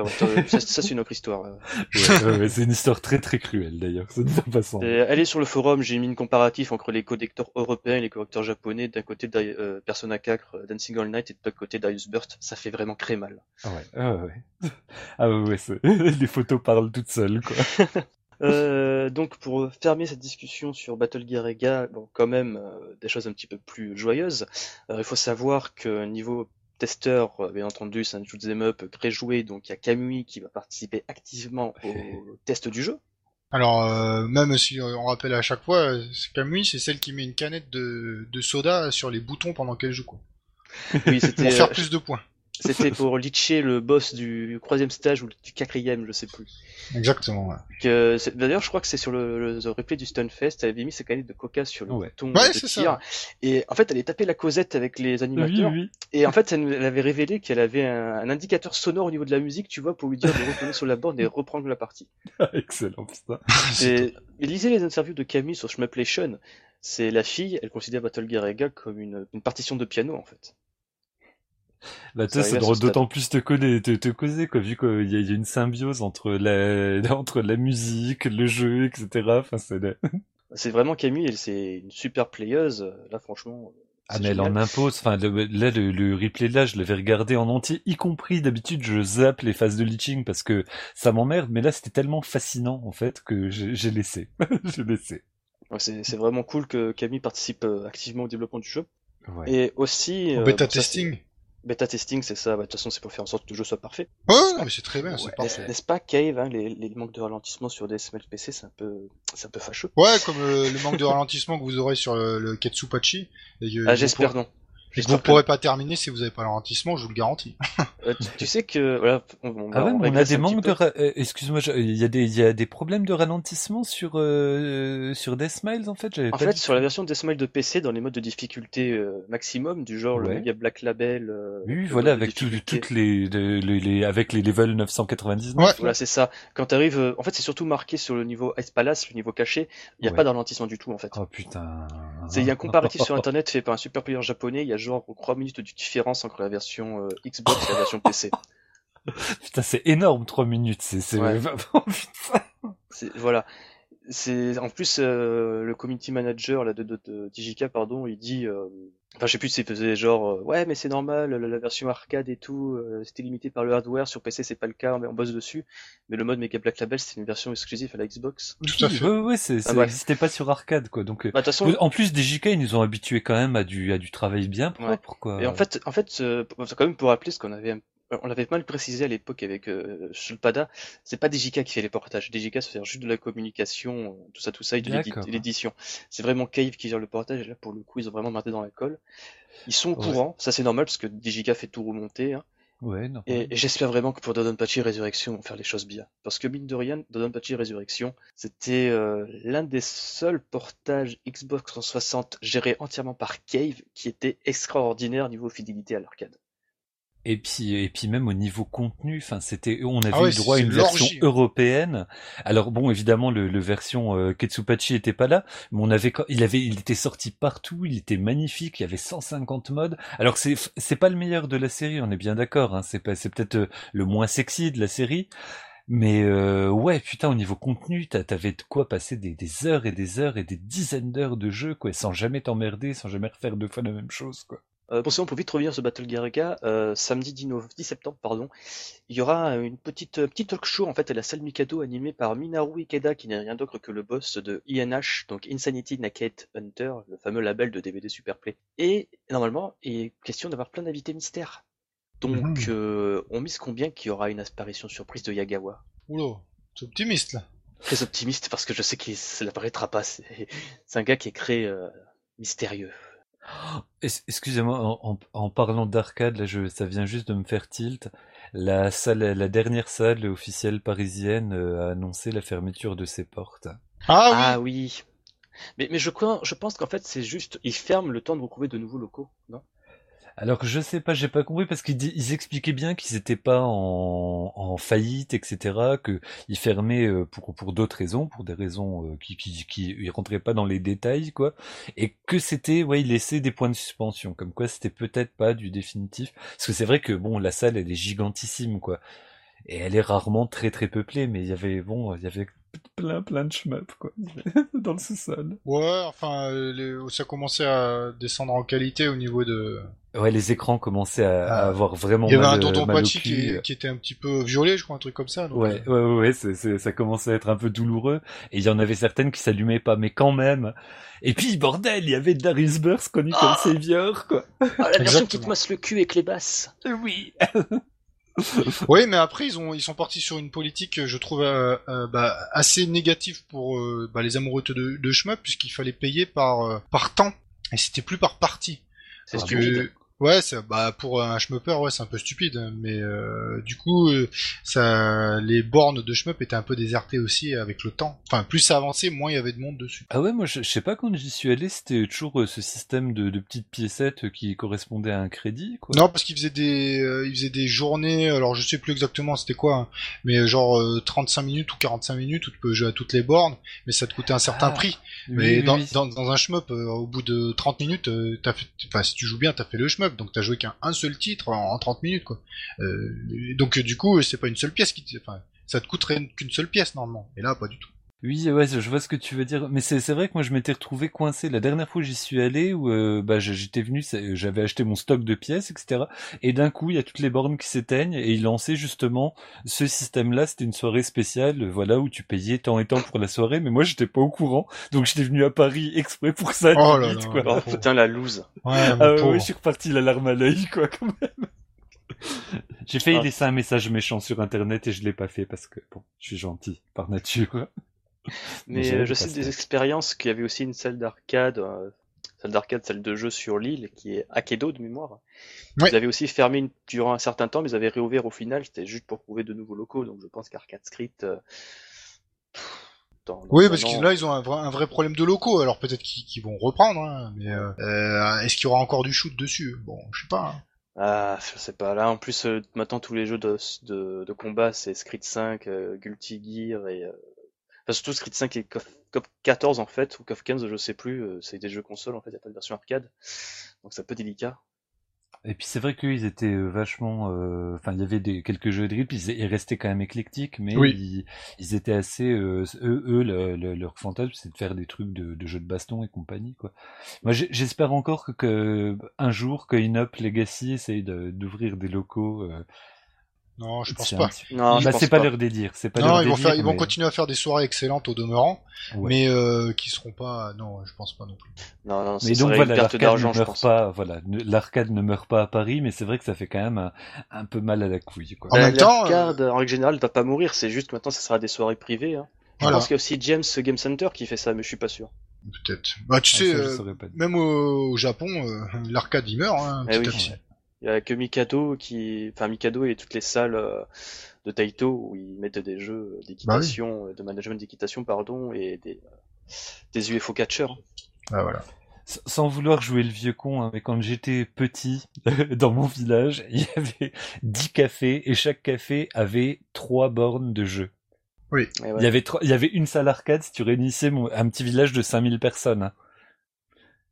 Enfin, bon, ça, ça, c'est une autre histoire. euh. Ouais, c'est une histoire très très cruelle d'ailleurs. Ça ne pas sans. Euh, allez sur le forum, j'ai mis une comparatif entre les collecteurs européens et les collecteurs japonais. D'un côté euh, Persona 4 euh, Dancing All Night et de l'autre côté Darius Burst. Ça fait vraiment très mal. Ah ouais, ah ouais. Ah ouais, ouais, les photos parlent toutes seules, quoi. Euh, donc pour fermer cette discussion sur Battle Gear Ega, bon quand même euh, des choses un petit peu plus joyeuses. Euh, il faut savoir que niveau testeur, bien entendu, c'est un shoot'em up très joué, donc il y a Kamui qui va participer activement au test du jeu. Alors, même si on rappelle à chaque fois, Camille, c'est celle qui met une canette de, de soda sur les boutons pendant qu'elle joue, quoi. Oui, c'était Pour faire plus de points. C'était pour litcher le boss du troisième stage ou du quatrième, je sais plus. Exactement, ouais. C'est- D'ailleurs, je crois que c'est sur le, le, le replay du Stunfest, elle avait mis ses canettes de coca sur le Ouais. bouton Ouais, de c'est tir. ça. Et en fait, elle est tapée la causette avec les Oui, animateurs. oui. Et en fait, elle, nous- elle avait révélé qu'elle avait un, un indicateur sonore au niveau de la musique, tu vois, pour lui dire de retourner sur la borne et reprendre la partie. Excellent, putain. Et, et lisez les interviews de Camille sur Shmuplation. C'est la fille, elle considère Battle Gear Ega comme une, une partition de piano, en fait. Bah, Ça ça doit d'autant plus te, connaître, te, te causer, quoi, vu qu'il y, a- il y a une symbiose entre la, entre la musique, le jeu, etc. Enfin, c'est vraiment Camille, elle, c'est une super playeuse. Là, franchement. Ah, mais elle en impose. Enfin, le- là, le, le replay de là, je l'avais regardé en entier, y compris d'habitude, je zappe les phases de leeching parce que ça m'emmerde, mais là, c'était tellement fascinant, en fait, que j'ai j'ai laissé. j'ai laissé. Ouais, c'est c'est vraiment cool que Camille participe euh, activement au développement du jeu. Ouais. Et aussi. Au euh, bêta ça, testing. Bêta testing, c'est ça. Bah, De toute façon, c'est pour faire en sorte que le jeu soit parfait. Ouais, mais c'est très bien, c'est parfait. N'est-ce pas, Cave, hein, les, les manques de ralentissement sur DSML PC, c'est un peu, c'est un peu fâcheux. Ouais, comme euh, le manque de ralentissement que vous aurez sur le, le Ketsupachi. Et que Ah, j'espère non. Vous pourrez pas terminer si vous avez pas le ralentissement, je vous le garantis. Euh, tu, tu sais que, voilà, on, Ah ouais, on on a des manques peu. de... ra- euh, Excuse-moi, je- il y, a des, il y a des problèmes de ralentissement sur, euh, sur Deathsmiles, en fait En pas fait, sur la version Deathmile de PC, dans les modes de difficulté euh, maximum, du genre le Ouais. Media Black Label. euh, Oui, voilà, avec tout- toutes les, les, les, les- avec les levels 999. Ouais. Voilà, c'est ça. Quand t'arrives, euh, en fait, c'est surtout marqué sur le niveau Ice Palace, le niveau caché. Il n'y a Ouais. pas de ralentissement du tout, en fait. Oh putain. C'est, il y a un comparatif sur internet fait par un super player japonais, il y a genre 3 minutes de différence entre la version euh, Xbox et la version PC. Putain, c'est énorme, 3 minutes. C'est, Ouais. voilà. C'est, en plus, euh, le community manager, là, de, de, pardon, il dit, euh, enfin, je sais plus s'il faisait genre, euh, ouais, mais c'est normal, la, la version arcade et tout, euh, c'était limité par le hardware, sur PC c'est pas le cas, mais on bosse dessus. Mais le mode Mega Black Label, c'est une version exclusive à la Xbox. Tout à Oui, fait. Ouais, ouais, c'est, ça Ah, n'existait pas sur arcade, quoi. Donc, euh, Bah, façon, en plus, des JK, ils nous ont habitués quand même à du, à du travail bien propre, quoi. Et en fait, en fait, euh, c'est quand même pour rappeler ce qu'on avait, un- on l'avait mal précisé à l'époque avec euh, Shulpada, c'est pas DJK qui fait les portages. DJK se fait juste de la communication, euh, tout ça, tout ça, et de l'édition. C'est vraiment Cave qui gère le portage. Et là, pour le coup, ils ont vraiment marqué dans la colle. Ils sont au Ouais. courant, ça c'est normal parce que DJK fait tout remonter. hein. Ouais, non. Et, et j'espère vraiment que pour Dodonpachi Résurrection, ils vont faire les choses bien. Parce que mine de rien, Dodonpachi Résurrection, c'était euh, l'un des seuls portages Xbox 360 gérés entièrement par Cave qui était extraordinaire niveau fidélité à l'arcade. Et puis, et puis même au niveau contenu, enfin, c'était, on avait Ah ouais, eu droit à une version européenne. Alors bon, évidemment, le, le version euh, Ketsupachi était pas là, mais on avait, il avait, il était sorti partout, il était magnifique, il y avait 150 modes. Alors c'est, c'est pas le meilleur de la série, on est bien d'accord. Hein, c'est pas, c'est peut-être euh, le moins sexy de la série. Mais euh, ouais, putain, au niveau contenu, t'a- t'avais de quoi passer des, des heures et des heures et des dizaines d'heures de jeu, quoi, sans jamais t'emmerder, sans jamais refaire deux fois la même chose, quoi. Euh, bon, vite revenir sur Battle Garuga, euh, samedi 10, no- 10 septembre, pardon, il y aura une petite, euh, petite talk show en fait à la salle Mikado animée par Minaru Ikeda, qui n'est rien d'autre que le boss de INH, donc Insanity Naked Hunter, le fameux label de DVD Superplay. Et normalement, il est question d'avoir plein d'invités mystères. Donc, Mhm. euh, on mise combien qu'il y aura une apparition surprise de Yagawa? Oula, t'es optimiste là. Très optimiste parce que je sais qu'il n'apparaîtra pas. C'est c'est un gars qui est créé euh, mystérieux. Excusez-moi, en, en- en parlant d'arcade, là, je, ça vient juste de me faire tilt. La salle, la dernière salle officielle parisienne euh, a annoncé la fermeture de ses portes. Ah oui. Ah oui. Mais, mais je, crois- je pense qu'en fait, c'est juste, ils ferment le temps de retrouver de nouveaux locaux, non? Alors je sais pas, j'ai pas compris parce qu'ils expliquaient bien qu'ils étaient pas en, faillite, etc. Que ils fermaient euh, pour d'autres raisons, pour des raisons euh, qui rentraient pas dans les détails quoi, et que c'était ouais ils laissaient des points de suspension, comme quoi c'était peut-être pas du définitif. Parce que c'est vrai que bon la salle elle est gigantissime quoi, et elle est rarement très très peuplée, mais il y avait bon il y avait plein plein de shmups quoi dans le sous-sol. Ouais, enfin, euh, les- ça commençait à descendre en qualité au niveau de. Ouais les écrans commençaient à, à Ah. avoir vraiment Il y avait mal, un tonton mal au Pachi qui, qui était un petit peu violet, je crois, un truc comme ça. donc, Ouais, euh, ouais, ouais, ça commençait à être un peu douloureux. Et il y en avait certaines qui s'allumaient pas, mais quand même. Et puis, bordel, il y avait Darius Burst connu comme Ah Savior, quoi. Ah, la version Exactement. qui te masse le cul avec les basses. Oui. Oui, mais après ils ont ils sont partis sur une politique, je trouve, euh, euh, bah, assez négative pour euh, bah, les amoureux de, de puisqu'il fallait payer par euh, par temps et c'était plus par partie. C'est stupide. Ouais, c'est bah pour un shmupper, ouais, c'est un peu stupide, mais euh, du coup, euh, ça, les bornes de shmup étaient un peu désertées aussi avec le temps. Enfin, plus ça avançait, moins il y avait de monde dessus. Ah ouais, moi, je, je sais pas quand j'y suis allé, c'était toujours euh, ce système de, de petites piécettes qui correspondait à un crédit, quoi. Non, parce qu'ils faisaient des, euh, ils faisaient des journées. Alors je sais plus exactement c'était quoi, hein, mais euh, genre euh, 35 minutes ou 45 minutes où tu peux jouer à toutes les bornes, mais ça te coûtait un certain Ah, prix. Oui, Mais oui, dans, oui. dans, dans un shmup, au bout de 30 minutes, t'as fait, enfin si tu joues bien, t'as fait le shmup, donc t'as joué qu'un un seul titre en, en 30 minutes quoi. Euh, donc euh, du coup, c'est pas une seule pièce qui, enfin, ça te coûterait qu'une seule pièce normalement. Et là, pas du tout. Oui, ouais, je vois ce que tu veux dire. Mais c'est c'est vrai que moi je m'étais retrouvé coincé la dernière fois où j'y suis allé où euh, bah j'étais venu, c'est- j'avais acheté mon stock de pièces, etc. Et d'un coup il y a toutes les bornes qui s'éteignent et ils lançaient justement ce système-là. C'était une soirée spéciale, euh, voilà où tu payais tant et tant pour la soirée. Mais moi j'étais pas au courant, donc j'étais venu à Paris exprès pour ça. Oh là limite, là. quoi. Oh putain, la loose. Ouais, Ah ouais, je suis reparti la larme à l'œil, quoi, quand même. J'ai failli Ah. laisser un message méchant sur internet et je l'ai pas fait parce que bon, je suis gentil par nature. Mais euh, je sais des expériences qu'il y avait aussi une salle d'arcade, euh, salle d'arcade, salle de jeu sur l'île, qui est Akedo de mémoire. Ouais. Ils avaient aussi fermé une- durant un certain temps, mais ils avaient réouvert au final. C'était juste pour trouver de nouveaux locaux. Donc je pense qu'Arcade Script. euh, dans- dans Oui, parce que là, ils ont un vrai, un vrai problème de locaux. Alors peut-être qu'ils vont reprendre, hein, mais euh, est-ce qu'il y aura encore du shoot dessus? Bon, je sais pas. hein. Ah, je sais pas. Là, en plus, euh, maintenant tous les jeux de, de, de combat, c'est Street 5, euh, Guilty Gear et. Enfin, surtout Street 5 et KOF 14 en fait, ou KOF 15, je sais plus. euh, c'est des jeux console en fait, y a pas de version arcade. Donc c'est un peu délicat. Et puis c'est vrai qu'ils étaient euh, vachement, euh, enfin il y avait des quelques jeux de grip, ils, ils restaient quand même éclectiques, mais Oui. ils, ils étaient assez, euh, eux, eux le- le- leur fantasme c'est de faire des trucs de, de jeux de baston et compagnie quoi. Moi j'espère encore que, que un jour que Inop Legacy essaye de- d'ouvrir des locaux. Euh, Non, je pense pas. Non, bah, c'est pas, pas. leur délire, c'est pas Non, leur ils vont délire, faire, ils vont mais- continuer à faire des soirées excellentes au demeurant, Ouais. mais euh, qui seront pas. Non, je pense pas non plus. Non, non, Mais donc voilà, l'arcade ne meurt pense. pas, voilà, l'arcade ne meurt pas à Paris, mais c'est vrai que ça fait quand même un, un peu mal à la couille, quoi. En La- même temps, L'arcade, en règle générale, va pas mourir. C'est juste maintenant, ça sera des soirées privées. Hein. Je Voilà. pense qu'il y a aussi James Game Center qui fait ça, mais je suis pas sûr. Peut-être. Bah, tu Ah, sais, ça, euh, même au, au Japon, euh, l'arcade il meurt. Hein, Eh petit à oui. petit. Il y a que Mikado qui, enfin Mikado et toutes les salles euh, de Taito où ils mettent des jeux d'équitation, Bah euh, de management d'équitation, pardon, et des, euh, des UFO catchers. Bah, voilà. S- Sans vouloir jouer le vieux con, hein, mais quand j'étais petit, dans mon village, il y avait 10 cafés et chaque café avait trois bornes de jeu. Et ouais. Il y avait trois, il y avait une salle arcade si tu réunissais mon- un petit village de 5000 personnes. hein.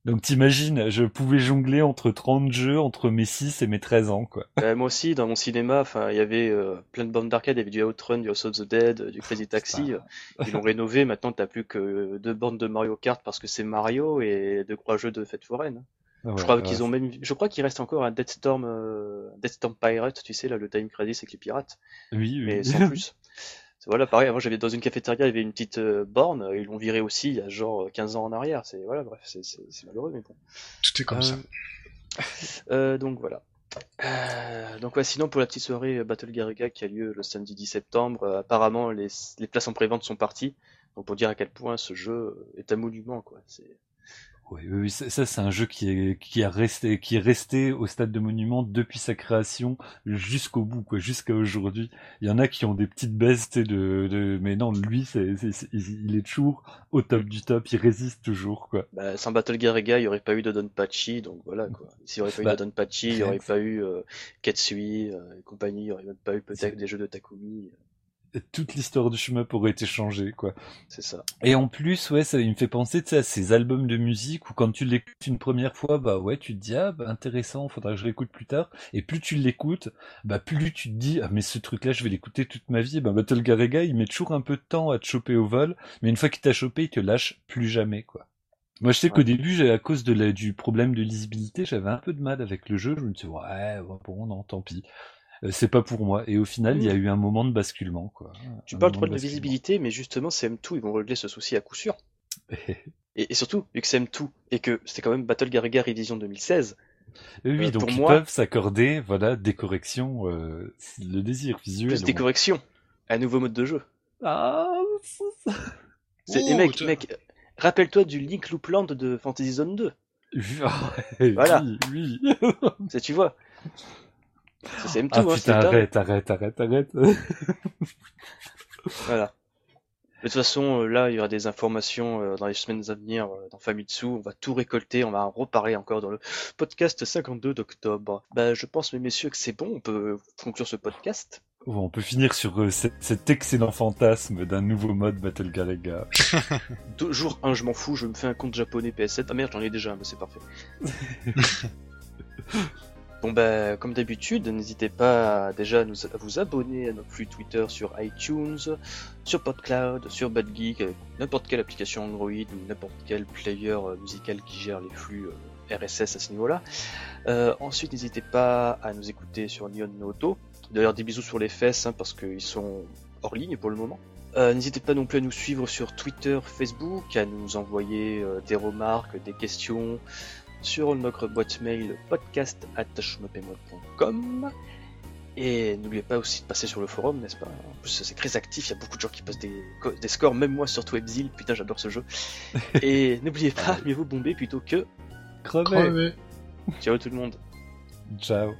Donc t'imagines, je pouvais jongler entre 30 jeux entre mes 6 et mes 13 ans, quoi. Euh, moi aussi, dans mon cinéma, enfin, il y avait euh, plein de bandes d'arcade, il y avait du Outrun, du House of the Dead, du Crazy Taxi. Ils l'ont rénové, maintenant t'as plus que deux bandes de Mario Kart parce que c'est Mario et deux trois jeux de fête foraine. je crois qu'ils ont même, je crois qu'il reste encore un Deathstorm, euh, Deathstorm Pirate, tu sais là, le Time Crisis avec les pirates. Oui, oui. Mais sans plus. Voilà, pareil, avant j'avais dans une cafétéria, il y avait une petite euh, borne, ils l'ont viré aussi il y a genre 15 ans en arrière. C'est voilà, bref, c'est malheureux, mais bon. Tout est comme ça. Euh, donc voilà. Euh, donc ouais, sinon pour la petite soirée Battle Garriga qui a lieu le samedi 10 septembre, apparemment les, les places en prévente sont parties. Donc pour dire à quel point ce jeu est un monument quoi. C'est oui, oui, ça, c'est un jeu qui est qui a resté qui est resté au stade de monument depuis sa création jusqu'au bout quoi, jusqu'à aujourd'hui. Il y en a qui ont des petites baisses de, de mais non, lui c'est, il est toujours au top du top, il résiste toujours quoi. Bah, sans Battle Garega, il n'y aurait pas eu de Don Pachi, donc voilà quoi. S'il n'y aurait pas eu bah, de Don Pachi, il n'y aurait pas eu euh, Ketsui euh, et compagnie, il n'y aurait même pas eu peut-être des jeux de Takumi toute l'histoire du shmup aurait été changée, quoi. C'est ça. Et en plus, ouais, ça il me fait penser, à ces albums de musique où quand tu l'écoutes une première fois, bah ouais, tu te dis, ah, bah intéressant, faudra que je l'écoute plus tard. Et plus tu l'écoutes, bah plus tu te dis, ah, mais ce truc-là, je vais l'écouter toute ma vie. Bah, Battle Garega, il met toujours un peu de temps à te choper au vol, mais une fois qu'il t'a chopé, il te lâche plus jamais, quoi. Moi, je sais qu'au début, à cause de la, du problème de lisibilité, j'avais un peu de mal avec le jeu. Je me disais, ouais, bon, non, tant pis. Euh, c'est pas pour moi. Et au final, il y a eu un moment de basculement. Quoi. Tu parles trop de, visibilité, mais justement, CM2, ils vont régler ce souci à coup sûr. et, surtout, vu que CM2, et que c'était quand même Battle Garriga Edition 2016. Oui, euh, donc ils peuvent s'accorder voilà, des corrections, euh, le désir visuel. Plus des corrections, un nouveau mode de jeu. Ah, c'est... et mec, mec rappelle-toi du Link Loopland de Fantasy Zone 2. voilà. Oui, oui. tu vois. C'est ah, hein, putain, arrête, arrête, arrête, arrête. voilà. De toute façon, euh, là, il y aura des informations euh, dans les semaines à venir euh, dans Famitsu. On va tout récolter. On va en reparler encore dans le podcast 52 d'octobre. Bah, je pense, mes messieurs, que c'est bon. On peut conclure ce podcast. on peut finir sur cet, excellent fantasme d'un nouveau mode Battle Galaga. Jour 1, je m'en fous. Je me fais un compte japonais PS7. Ah merde, j'en ai déjà, mais c'est parfait. Bon bah comme d'habitude, n'hésitez pas déjà à, vous abonner à notre flux Twitter sur iTunes, sur PodCloud, sur BadGeek, n'importe quelle application Android ou n'importe quel player euh, musical qui gère les flux euh, RSS à ce niveau-là. Euh, ensuite, n'hésitez pas à nous écouter sur Nyon Noto. D'ailleurs, des bisous sur les fesses hein, parce qu'ils sont hors ligne pour le moment. N'hésitez pas non plus à nous suivre sur Twitter, Facebook, à nous envoyer des remarques, des questions, sur notre boîte mail podcast.com. Et n'oubliez pas aussi de passer sur le forum, n'est-ce pas? En plus, c'est très actif, il y a beaucoup de gens qui postent des, des scores, même moi sur Twebzil, putain, j'adore ce jeu. Et n'oubliez pas, mieux vous bomber plutôt que crever. Ciao tout le monde. Ciao.